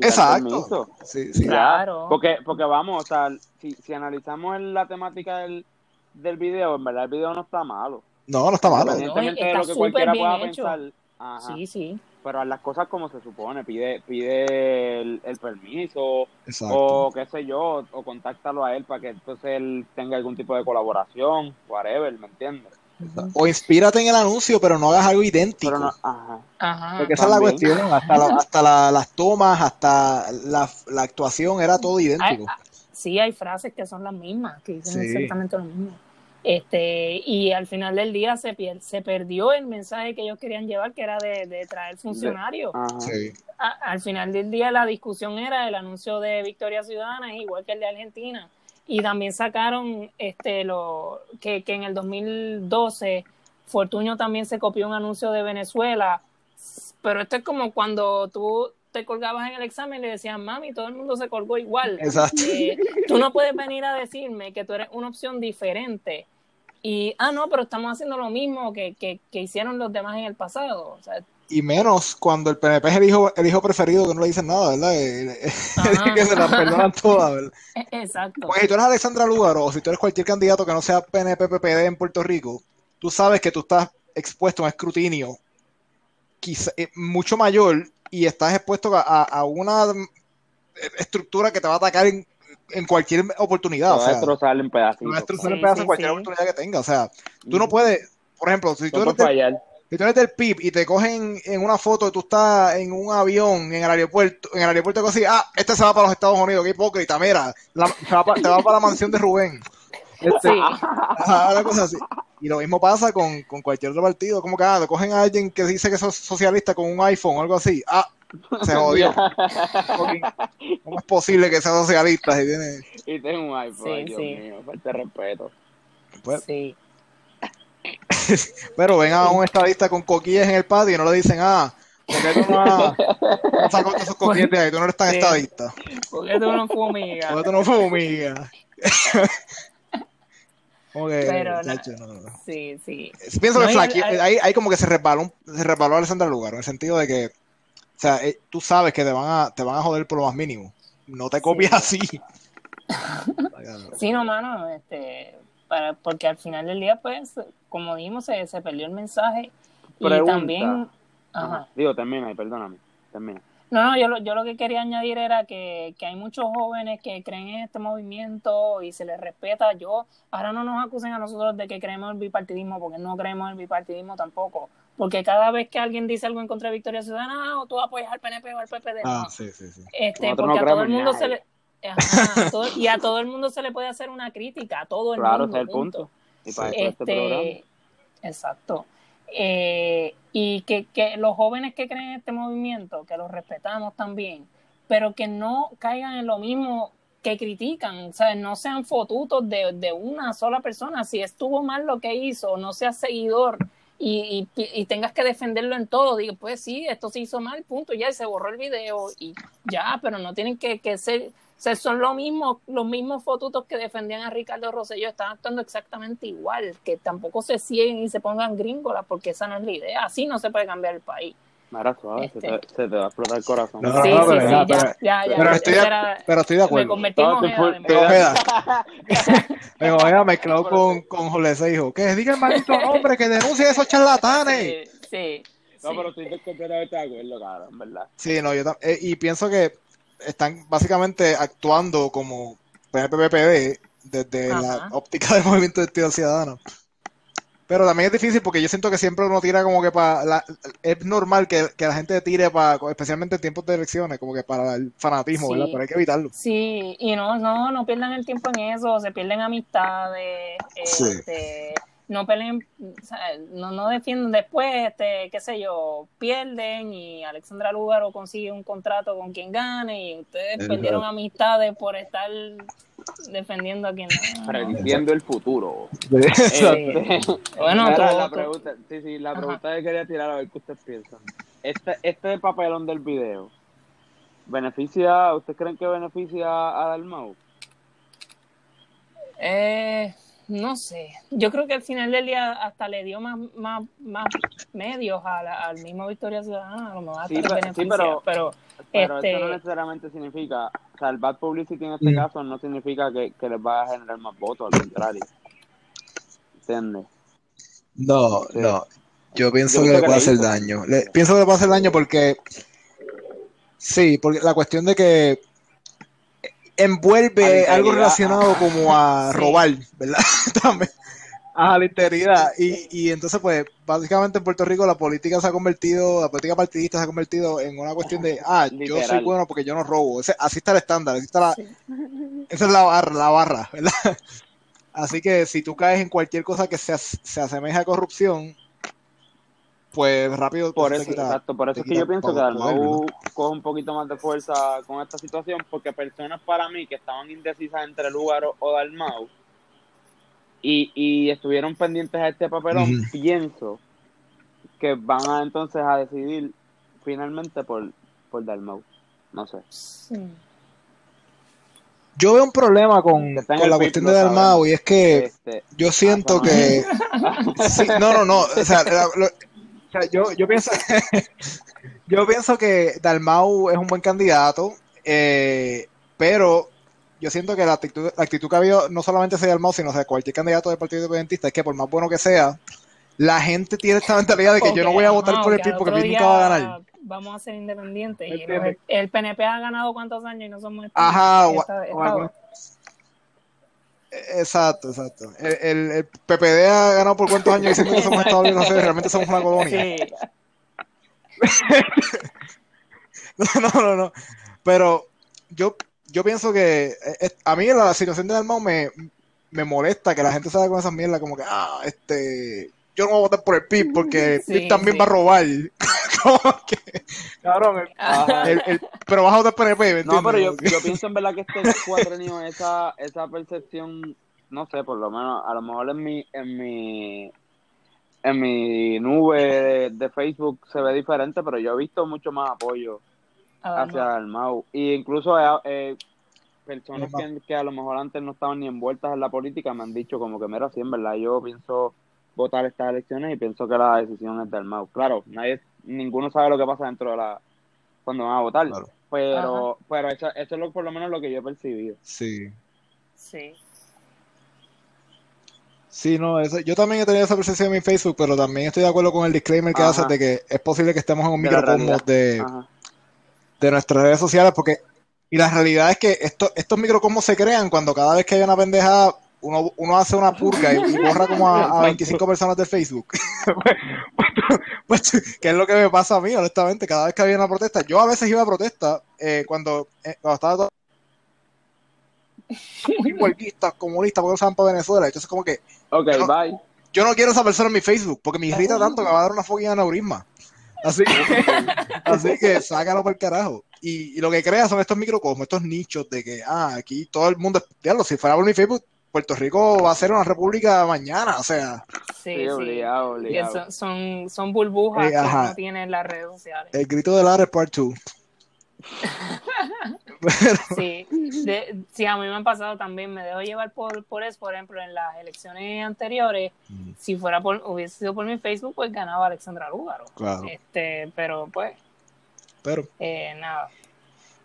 Exacto. Sí, sí. Ya, Claro. Porque, porque vamos, o sea, si, si analizamos la temática del, del video, en verdad el video no está malo. No, no está malo. Independientemente No, de lo que cualquiera pueda hecho. pensar. Ajá. Sí, sí. Pero haz las cosas como se supone, pide, pide el, el permiso, Exacto. o qué sé yo, o contáctalo a él para que entonces él tenga algún tipo de colaboración, whatever, ¿me entiendes? O inspírate en el anuncio, pero no hagas algo idéntico. Pero no, ajá. Ajá. Porque esa es la cuestión. Hasta, la- hasta la- las tomas, hasta la, la actuación, era todo idéntico. Sí, hay frases que son las mismas, que dicen Sí. exactamente lo mismo. Este, y al final del día se, pier- se perdió el mensaje que ellos querían llevar, que era de, de traer funcionarios. Sí. Al final del día la discusión era el anuncio de Victoria Ciudadana, es igual que el de Argentina. Y también sacaron este lo que, que en el 2012 Fortuño también se copió un anuncio de Venezuela, pero esto es como cuando tú te colgabas en el examen y le decían, mami, todo el mundo se colgó igual. Exacto. Eh, tú no puedes venir a decirme que tú eres una opción diferente. Y, ah, no, pero estamos haciendo lo mismo que, que, que hicieron los demás en el pasado. O sea, Y menos cuando el PNP es el hijo, el hijo preferido que no le dicen nada, ¿verdad? Eh, eh, [laughs] Ajá. que se las perdonan todas, ¿verdad? [laughs] e- exacto. Porque si tú eres Alexandra Lugaro o si tú eres cualquier candidato que no sea PNP, PPD en Puerto Rico, tú sabes que tú estás expuesto a un escrutinio quizá, eh, mucho mayor y estás expuesto a, a- a una estructura que te va a atacar en, en cualquier Te oportunidad. va O a sea, destrozar en te va a destrozar en pedazos sí, en cualquier sí. oportunidad que tenga. O sea, tú no puedes, por ejemplo, si tú No eres del, si tú eres del PIB y te cogen en una foto y tú estás en un avión en el aeropuerto, en el aeropuerto así, ah, este se va para los Estados Unidos, qué hipócrita, mira, la- se va pa- te va para la mansión de Rubén. [laughs] Este, Sí. Ajá, una cosa así. Y lo mismo pasa con, con cualquier otro partido. Como que ah, te cogen a alguien que dice que es socialista con un iPhone o algo así. Ah, se [laughs] jodió. ¿Cómo es posible que sea socialista si tiene. y tengo un iPhone, Sí, ay, Dios sí. mío, falta de respeto. Pues, Sí. [laughs] pero ven a un estadista con coquillas en el patio y no le dicen, ah, ¿por qué tú no, has- [laughs] no esos coquillas de ahí? Tú no eres tan Sí. estadista. Porque tú no fumigas. ¿Por qué tú no fumigas? Como que, Pero no. chacho, no, no. Sí, sí. Pienso No, que y al- al- ahí, ahí como que se resbaló, se resbaló Alessandra Lugar, en el sentido de que, o sea, eh, tú sabes que te van a, te van a joder por lo más mínimo. No te copies así. [laughs] Sí, no, mano, este, para, porque al final del día, pues, como dijimos, se, se perdió el mensaje. Y Pregunta. también, Ajá. Digo, termina ahí, perdóname. Termina. No, no, yo lo, yo lo que quería añadir era que, que hay muchos jóvenes que creen en este movimiento y se les respeta. Yo, ahora no nos acusen a nosotros de que creemos en el bipartidismo, porque no creemos en el bipartidismo tampoco. Porque cada vez que alguien dice algo en contra de Victoria Ciudadana, ah, o tú apoyas al PNP o al PPD, Ah, no. sí, sí, sí. Este, porque no a todo el mundo se le... Ajá, a todo- y a todo el mundo se le puede hacer una crítica, a todo el Claro, mundo. ese es el punto. Y para eso este programa. Este, exacto. Eh, y que, que los jóvenes que creen en este movimiento, que los respetamos también, pero que no caigan en lo mismo que critican, o no sean fotutos de, de una sola persona. Si estuvo mal lo que hizo, no seas seguidor y, y, tengas que defenderlo en todo. Digo, pues sí, esto se hizo mal, punto, ya, y se borró el video y ya, pero no tienen que, que ser, son lo mismo, los mismos fotutos que defendían a Ricardo Rosselló, están actuando exactamente igual, que tampoco se cieguen y se pongan gringolas, porque esa no es la idea, así no se puede cambiar el país. Mira, suave, se, Este. te, se te va a explotar el corazón. No, no, sí, no, sí, pero sí, ya, ya, pero- ya, ya, pero ya, estoy de- era- Pero estoy de me acuerdo. convertí en ojeda Me ojeda. Me ojeda mezclado con, con Seijo. Que diga el maldito nombre, que denuncie a esos charlatanes. Sí, sí, No, sí. pero estoy completamente de acuerdo, cabrón, en verdad. Sí, no, yo tam- eh, y pienso que están básicamente actuando como PNPPD desde la óptica del movimiento de Estado Ciudadano. Pero también es difícil porque yo siento que siempre uno tira como que para... es normal que, que la gente tire para, especialmente en tiempos de elecciones, como que para el fanatismo, Sí. ¿verdad? Pero hay que evitarlo. Sí, y no, no, no pierdan el tiempo en eso, se pierden amistades, Sí. este, no peleen, o sea, no, no defienden después, este, qué sé yo, pierden y Alexandra Lúgaro consigue un contrato con quien gane y ustedes Es perdieron amistades por estar defendiendo a quien no. [laughs] Prediciendo el futuro. Exacto. Este, [laughs] Bueno, mira, todo- la pregunta, sí, sí, la Ajá. pregunta que quería tirar a ver qué ustedes piensan. Este, este papelón del video, ¿beneficia, ustedes creen que beneficia a Dalmau? Eh, no sé, yo creo que al final del día hasta le dio más, más, más medios a la- al mismo Victoria Ciudadana, a lo mejor hasta Sí, pero- pero Pero Este- eso no necesariamente significa, o sea, el bad publicity en este Mm. caso no significa que, que les va a generar más votos, al contrario. ¿Entiendes? No, Sí. no. Yo pienso Yo que pienso le que puede hacer daño. Le- pienso que le puede hacer daño porque. Sí, porque la cuestión de que envuelve algo relacionado como a [laughs] Sí. robar, ¿verdad? [laughs] También. A la integridad. Y, y entonces, pues, básicamente en Puerto Rico la política se ha convertido, la política partidista se ha convertido en una cuestión de, ah, yo soy bueno porque yo no robo. Ese- así está el estándar, así está la, Sí. [laughs] esa es la barra, la barra, ¿verdad? Así que si tú caes en cualquier cosa que se, se asemeje a corrupción, pues rápido. Por eso, quita- exacto, por eso es que yo pienso que Dalmau coge un poquito más de fuerza con esta situación, porque personas para mí que estaban indecisas entre Lugaro o Dalmau y, y estuvieron pendientes a este papelón, pienso que van a entonces a decidir finalmente por, por Dalmau. No sé. Sí. Yo veo un problema con, con la cuestión de Dalmau y es que Este, yo siento ah, que [laughs] Sí, no, no, no. O sea, la- lo- sea, yo, yo pienso, [laughs] yo pienso que Dalmau es un buen candidato, eh, pero yo siento que la actitud, la actitud que ha habido no solamente sea Dalmau, sino de cualquier candidato del Partido Independentista, es que por más bueno que sea, la gente tiene esta mentalidad de que yo no voy a votar por el PIB porque el PIB nunca va a ganar. Vamos a ser independientes. Y el, el PNP ha ganado cuántos años y no somos Ajá, esta- esta o. Exacto, exacto. El, el, el PPD ha ganado por cuántos años diciendo que somos [laughs] Estados Unidos, y realmente somos una colonia. [laughs] No, no, no, no. Pero yo, yo pienso que eh, eh, a mí la situación de Dalmau me, me molesta que la gente salga con esas mierdas como que, ah, este, yo no voy a votar por el PIB [laughs] porque el Sí, PIB también sí. va a robar. [laughs] Que, cabrón, el- el- el- pero vas a votar por el PIB, ¿me No, pero yo, pienso en verdad que este [laughs] cuatrenio, esa, esa percepción, no sé, por lo menos, a lo mejor en mi, en mi, en mi nube de, de Facebook se ve diferente, pero yo he visto mucho más apoyo a hacia Dalmau. Dalmau. Y incluso eh, eh, personas que, que a lo mejor antes no estaban ni envueltas en la política me han dicho como que, mira, sí, en verdad, yo pienso votar estas elecciones y pienso que la decisión es del Mau. Claro, nadie, ninguno sabe lo que pasa dentro de la, cuando van a votar. Claro. Pero, pero eso, eso es lo, por lo menos lo que yo he percibido. Sí. Sí. Sí, no, eso, yo también he tenido esa percepción en mi Facebook, pero también estoy de acuerdo con el disclaimer que Ajá. haces de que es posible que estemos en un microcosmos de, Ajá. de nuestras redes sociales, porque, y la realidad es que esto, estos microcosmos se crean cuando cada vez que hay una pendeja, uno, uno hace una purga y, y borra como a, a [laughs] 25 personas de Facebook. [laughs] Pues, que es lo que me pasa a mí, honestamente, cada vez que había una protesta. Yo a veces iba a protesta eh, cuando, eh, cuando estaba todo [laughs] huelguistas, comunistas, porque no saben para Venezuela. Entonces, como que Ok, Yo no- bye. yo no quiero esa persona en mi Facebook porque me irrita tanto que me va a dar una fucking aneurisma. Así así que sácalo por el carajo. Y, y lo que crea son estos microcosmos, estos nichos de que, ah, aquí todo el mundo, diablo, si fuera por mi Facebook, Puerto Rico va a ser una república mañana, o sea, Sí, Sí, obligado, eso- son, son burbujas Eh, que ajá. uno tiene en las redes sociales. el grito de Lares Part 2. [laughs] Pero, Sí, de, sí, a mí me han pasado también, me dejo llevar por, por eso, por ejemplo, en las elecciones anteriores, si fuera por, hubiese sido por mi Facebook, pues ganaba Alexandra Lúgaro. claro, Este, pero pues, pero eh, nada.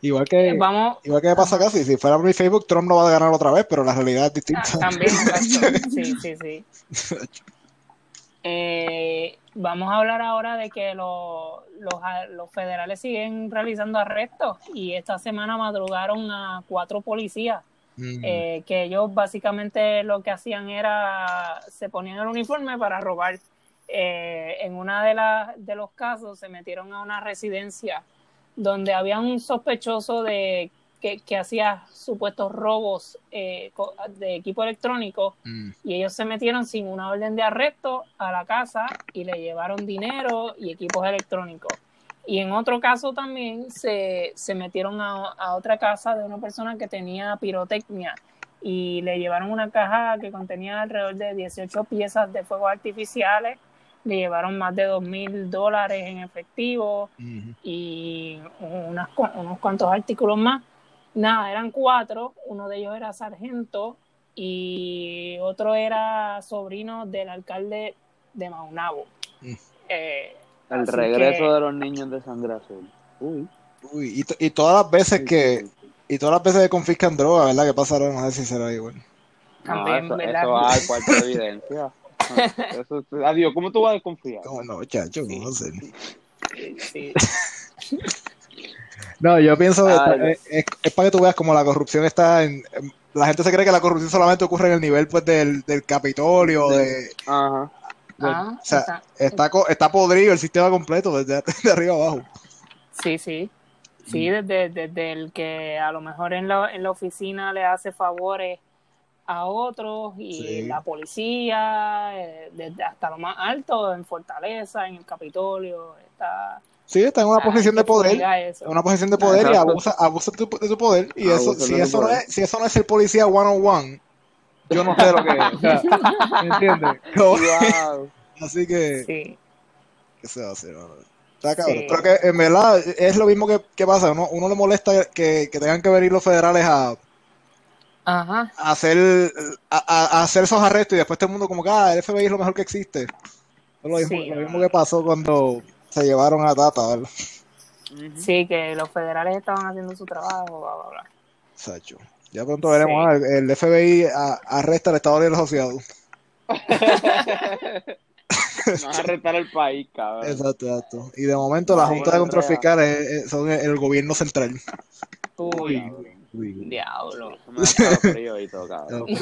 Igual que, Vamos, igual que me pasa casi, si fuera por mi Facebook, Trump no va a ganar otra vez, pero la realidad es ah, distinta. también, [laughs] exacto. sí, sí, sí. Eh, vamos a hablar ahora de que lo- los, los federales siguen realizando arrestos y esta semana madrugaron a cuatro policías Mm. eh, que ellos básicamente lo que hacían era se ponían el uniforme para robar. Eh, en una de, las de los casos se metieron a una residencia donde había un sospechoso de que, que hacía supuestos robos eh, de equipo electrónico Mm. y ellos se metieron sin una orden de arresto a la casa y le llevaron dinero y equipos electrónicos. Y en otro caso también se, se metieron a, a otra casa de una persona que tenía pirotecnia y le llevaron una caja que contenía alrededor de 18 piezas de fuegos artificiales, le llevaron más de 2 mil dólares en efectivo y unas, cu- unos cuantos artículos más. Nada, eran cuatro, uno de ellos era sargento y otro era sobrino del alcalde de Maunabo. Mm. Eh, El regreso que- de los niños de sangre azul. Uy. Uy, y, y todas las veces que, y todas las veces que confiscan droga, ¿verdad? Que pasaron, no sé si será igual. También, no, eso, ¿verdad? eso cuarto de [laughs] evidencia. Eso, adiós, ¿cómo tú vas a desconfiar? ¿Cómo no, chacho? ¿Cómo hacer? sí. No, yo pienso que Ah, es, es- es para que tú veas como la corrupción está en, en- La gente se cree que la corrupción solamente ocurre en el nivel pues del, del Capitolio, de, Ajá. Ah, o sea, está- está, co- está podrido el sistema completo desde, [laughs] de arriba abajo. Sí, sí. Sí, desde, desde el que a lo mejor en la, en la oficina le hace favores a otros y Sí. la policía, eh, desde hasta lo más alto, en Fortaleza, en el Capitolio, está... Sí, está en una hay posición de poder. En una posición de poder y abusa, abusa de, tu, de tu poder. Y eso, si eso, no es, si eso no es el policía one on one, yo no sé lo que es. [laughs] O sea, ¿Me entiendes? [laughs] Wow. así que, Sí, ¿qué se va a hacer? Está cabrón. Sí. Pero que en verdad es lo mismo que, que pasa. Uno, uno le molesta que, que tengan que venir los federales a, ajá, a hacer a, hacer esos arrestos y después todo el mundo como que ah, el FBI es lo mejor que existe. Es lo mismo, Sí, lo no, mismo no. que pasó cuando se llevaron a Tata, sí, que los federales estaban haciendo su trabajo, bla, bla, bla. Sacho. Ya pronto veremos, el, el FBI a- arresta al Estado Libre Asociado. [laughs] [laughs] Van a retar el país, cabrón. Exacto, exacto. Y de momento la Junta de Control rea. Fiscal es- es- son el, el gobierno central. Uy, Uy, diablo. Me [laughs] y todo, cabrón. [laughs]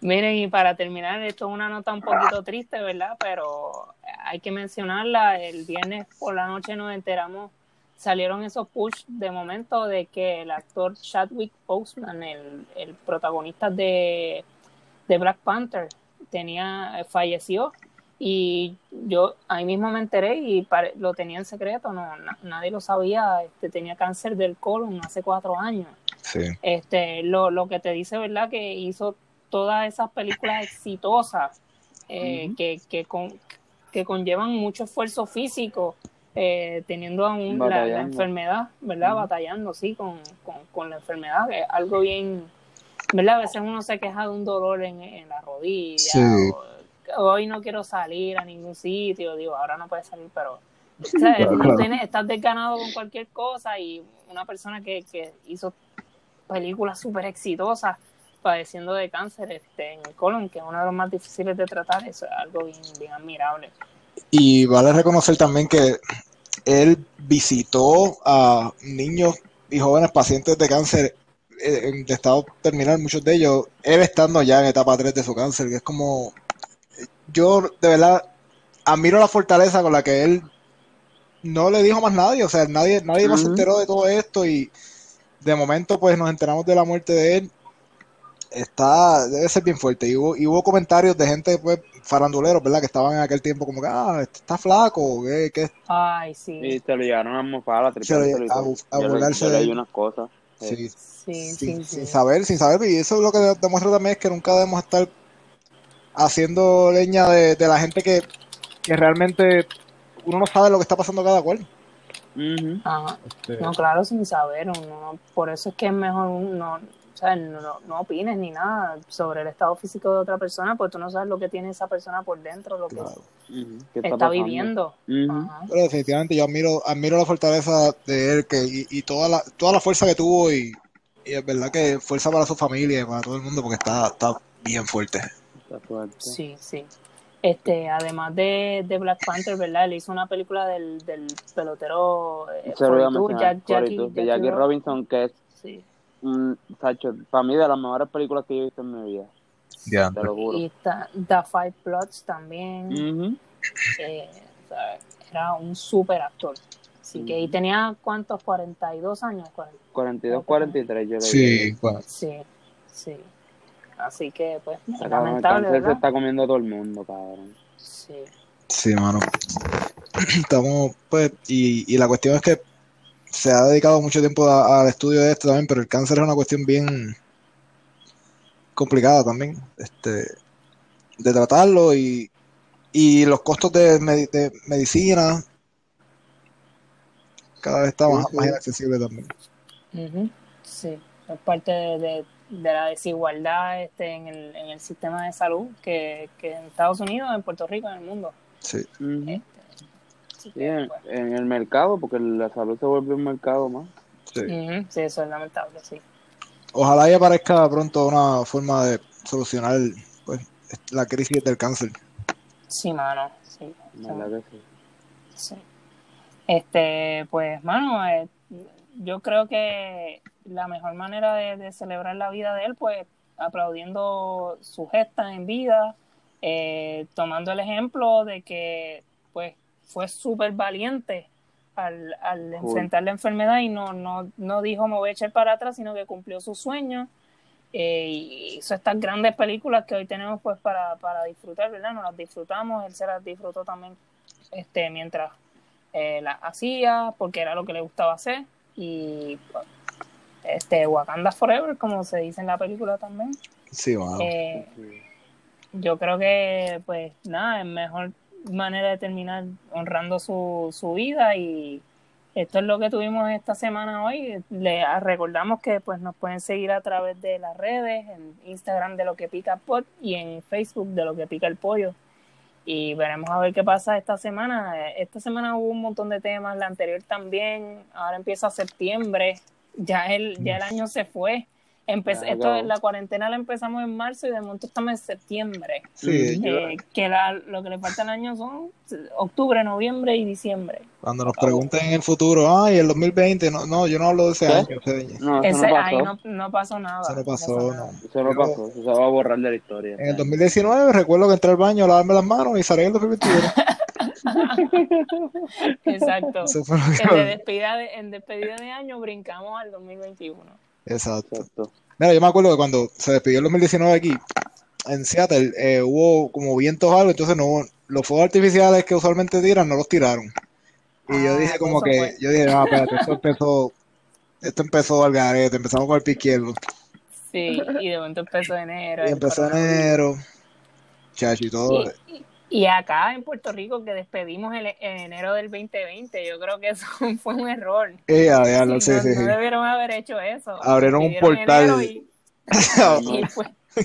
Miren, y para terminar, esto es una nota un poquito triste, ¿verdad? Pero hay que mencionarla. El viernes por la noche nos enteramos, salieron esos push de momento de que el actor Chadwick Boseman, el, el protagonista de, de Black Panther, tenía falleció y yo ahí mismo me enteré y pare- lo tenía en secreto, no na- nadie lo sabía, este, tenía cáncer del colon hace cuatro años. Sí. este lo, lo que te dice verdad que hizo todas esas películas exitosas eh, que, que, con- que conllevan mucho esfuerzo físico eh, teniendo aún la, enfermedad verdad batallando sí con, con, con la enfermedad que es algo bien verdad a veces uno se queja de un dolor en, en la rodilla Sí. o, hoy no quiero salir a ningún sitio digo ahora no puedes salir pero ¿sabes? [laughs] Claro, No claro. tienes- estás desganado con cualquier cosa y una persona que, que hizo películas súper exitosas padeciendo de cáncer este, en el colon, que es uno de los más difíciles de tratar, eso es algo bien, bien admirable. Y vale reconocer también que él visitó a niños y jóvenes pacientes de cáncer eh, de estado terminal, muchos de ellos, él estando ya en etapa 3 de su cáncer, que es como, yo de verdad admiro la fortaleza con la que él no le dijo más nadie, o sea, nadie, nadie más se Ujú. enteró de todo esto y de momento pues nos enteramos de la muerte de él. Está, debe ser bien fuerte. Y hubo, y hubo comentarios de gente, pues, faranduleros, ¿verdad? Que estaban en aquel tiempo como que, ah, este está flaco, que, que Ay, sí, Y se lo llegaron a mofar, a Se lo- tripeárselo y a a burlarse de él. unas cosas. sí, sí, sin, sí, sin sí. saber, sin saber. Y eso es lo que de- demuestra también es que nunca debemos estar haciendo leña de, de la gente que, que realmente uno no sabe lo que está pasando cada cual. Ajá. Este, No, claro, sin saber, uno no- por eso es que es mejor uno, o sea, no, no- no opines ni nada sobre el estado físico de otra persona, porque tú no sabes lo que tiene esa persona por dentro, lo que claro. Ujú. ¿Qué está, viviendo. Pero definitivamente yo admiro, admiro la fortaleza de él que, y, y toda la, toda la fuerza que tuvo y, y es verdad que fuerza para su familia y para todo el mundo porque está, está bien fuerte. Está fuerte. Sí, sí. Este, además de, de Black Panther, ¿verdad? Él hizo una película del, del pelotero eh, Se lo iba a 42, mencionar, Jack- Jackie, 42, de Jackie Jackie Ro- Robinson, que es Sí. un, Sacho, para mí de las mejores películas que yo he visto en mi vida, Ya. te lo juro. Y está The Five Bloods también. Ujú. eh, o sea, era un super actor. Así que, y tenía cuántos, 42 años. 40. 42, 43, yo le Sí. Sí, sí. Así que, pues, Está cabrón, el lamentable, cáncer se está comiendo a todo el mundo, cabrón. Sí. Sí, mano. [clears throat] Estamos, pues, y, y la cuestión es que se ha dedicado mucho tiempo a- al estudio de esto también, pero el cáncer es una cuestión bien complicada también, este, de tratarlo y, y los costos de, medi- de medicina cada vez está más, sí. más inaccesible también. Ujú, Sí, es parte de, de- de la desigualdad este, en, el, en el sistema de salud que, que en Estados Unidos, en Puerto Rico, en el mundo. Sí. Este, Sí, que, en, en el mercado, porque la salud se vuelve un mercado más. sí. sí, eso es lamentable, sí. Ojalá y aparezca pronto una forma de solucionar pues, la crisis del cáncer. Sí, mano, sí. La verdad que sí. Sí. Este, pues, mano, eh, yo creo que la mejor manera de, de celebrar la vida de él, pues, aplaudiendo su gesta en vida, eh, tomando el ejemplo de que, pues, fue súper valiente al, al enfrentar la enfermedad y no, no, no dijo me voy a echar para atrás, sino que cumplió su sueño. Eh, y hizo estas grandes películas que hoy tenemos pues para, para disfrutar, ¿verdad? Nos las disfrutamos, él se las disfrutó también este, mientras eh, las hacía, porque era lo que le gustaba hacer y pues, este Wakanda Forever, como se dice en la película también. Sí, mano. Eh, yo creo que, pues nada, es mejor manera de terminar honrando su, su vida y esto es lo que tuvimos esta semana hoy. Le recordamos que pues nos pueden seguir a través de las redes, en Instagram de lo que pica pod y en Facebook de lo que pica el pollo. Y veremos a ver qué pasa esta semana. Esta semana hubo un montón de temas, la anterior también. Ahora empieza septiembre. Ya el, ya el año se fue. Empe- Ya esto, la cuarentena la empezamos en marzo y de momento estamos en septiembre. Sí, Eh, que la- lo que le falta al año son octubre, noviembre y diciembre. cuando nos pregunten en el futuro, ay, el 2020, no, no, yo no hablo de ese ¿Qué? año. ese. No, eso Ese, no ahí pasó. no, no pasó nada. Eso no pasó, no. Eso no pasó. Eso se va a borrar de la historia. En el 2019 recuerdo que entré al baño a lavarme las manos y salí en el 2021. [laughs] Exacto. Eso fue lo En, de despedida de, en despedida de año brincamos al 2021. Exacto. Exacto. Mira, yo me acuerdo que cuando se despidió el 2019 aquí, en Seattle, eh, hubo como vientos algo, entonces no hubo- los fuegos artificiales que usualmente tiran, no los tiraron. Y yo Ah, dije como que, fue. yo dije, no, espérate, esto empezó, esto empezó al garete, empezamos con el pie izquierdo. Sí, y de momento empezó enero. Y empezó enero, chacho, y todo. Y, y- y acá en Puerto Rico que despedimos el, en enero del 2020, yo creo que eso [laughs] fue un error. Eh, sí, no, sí, no sí. debieron haber hecho eso. Abrieron un portal. Y, [laughs] y fue- [laughs]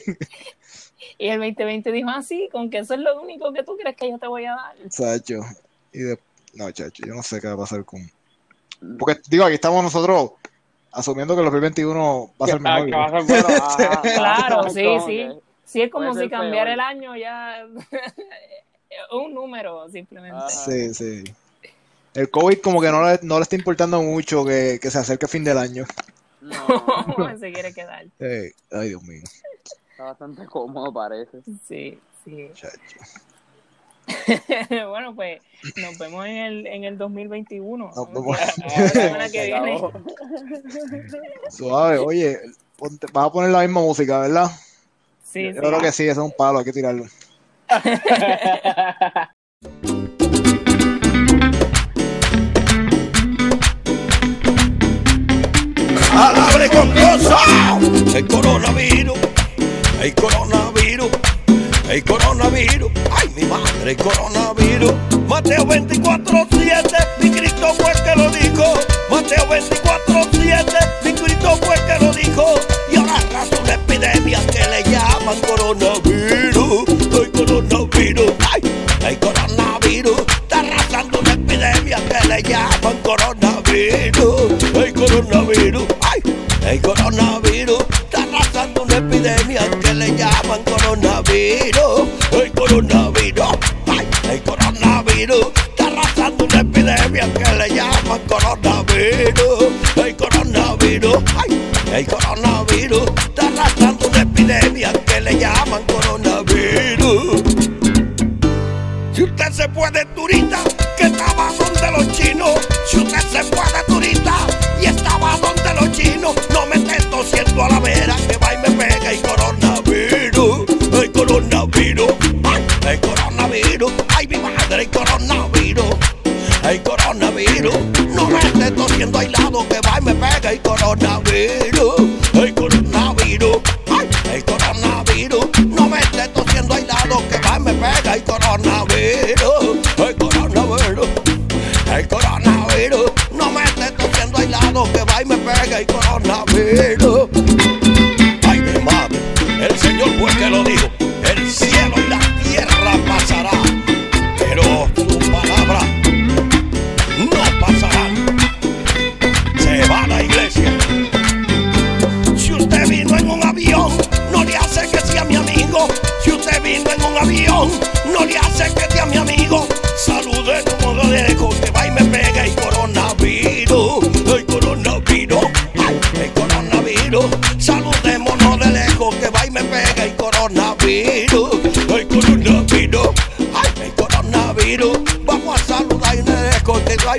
y el 2020 dijo, ah, sí, con que eso es lo único que tú crees que yo te voy a dar. Chacho. Y de... No, chacho, yo no sé qué va a pasar con... Porque, digo, aquí estamos nosotros asumiendo que el 2021 va a ser Ah, mejor. que va a ser bueno. Ajá, Claro, sí, sí. que- Sí, es como si cambiara peor. el año ya [laughs] un número simplemente. Ajá. Sí, sí. El COVID como que no le, no le está importando mucho que, que se acerque el fin del año. No, [laughs] se quiere quedar. [laughs] Ay, Dios mío. está bastante cómodo, parece. Sí, sí. Chacho. bueno, pues nos vemos en el, en el 2021. Nos vemos. La- la semana que viene. Suave, oye, ponte- vas a poner la misma música, ¿verdad? Sí, Yo sí. creo que sí, ese es un palo, hay que tirarlo. [laughs] Alabre con gozo el coronavirus, el coronavirus, el coronavirus, ay mi madre, el coronavirus. Mateo 24, 7, mi Cristo fue el que lo dijo. Mateo 24, le llaman coronavirus,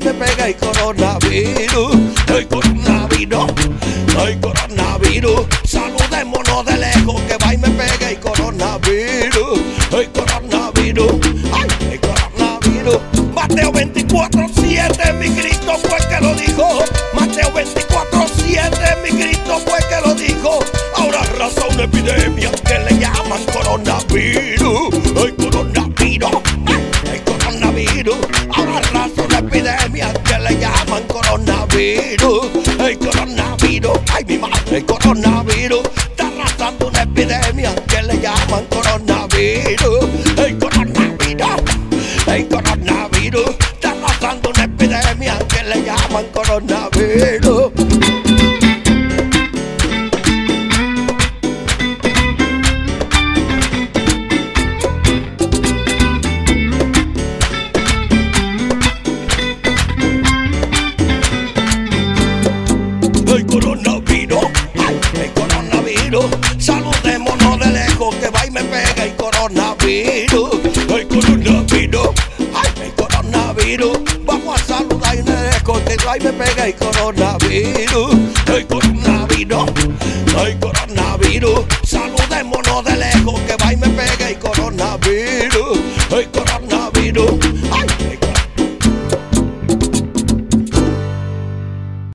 que y pega el coronavirus.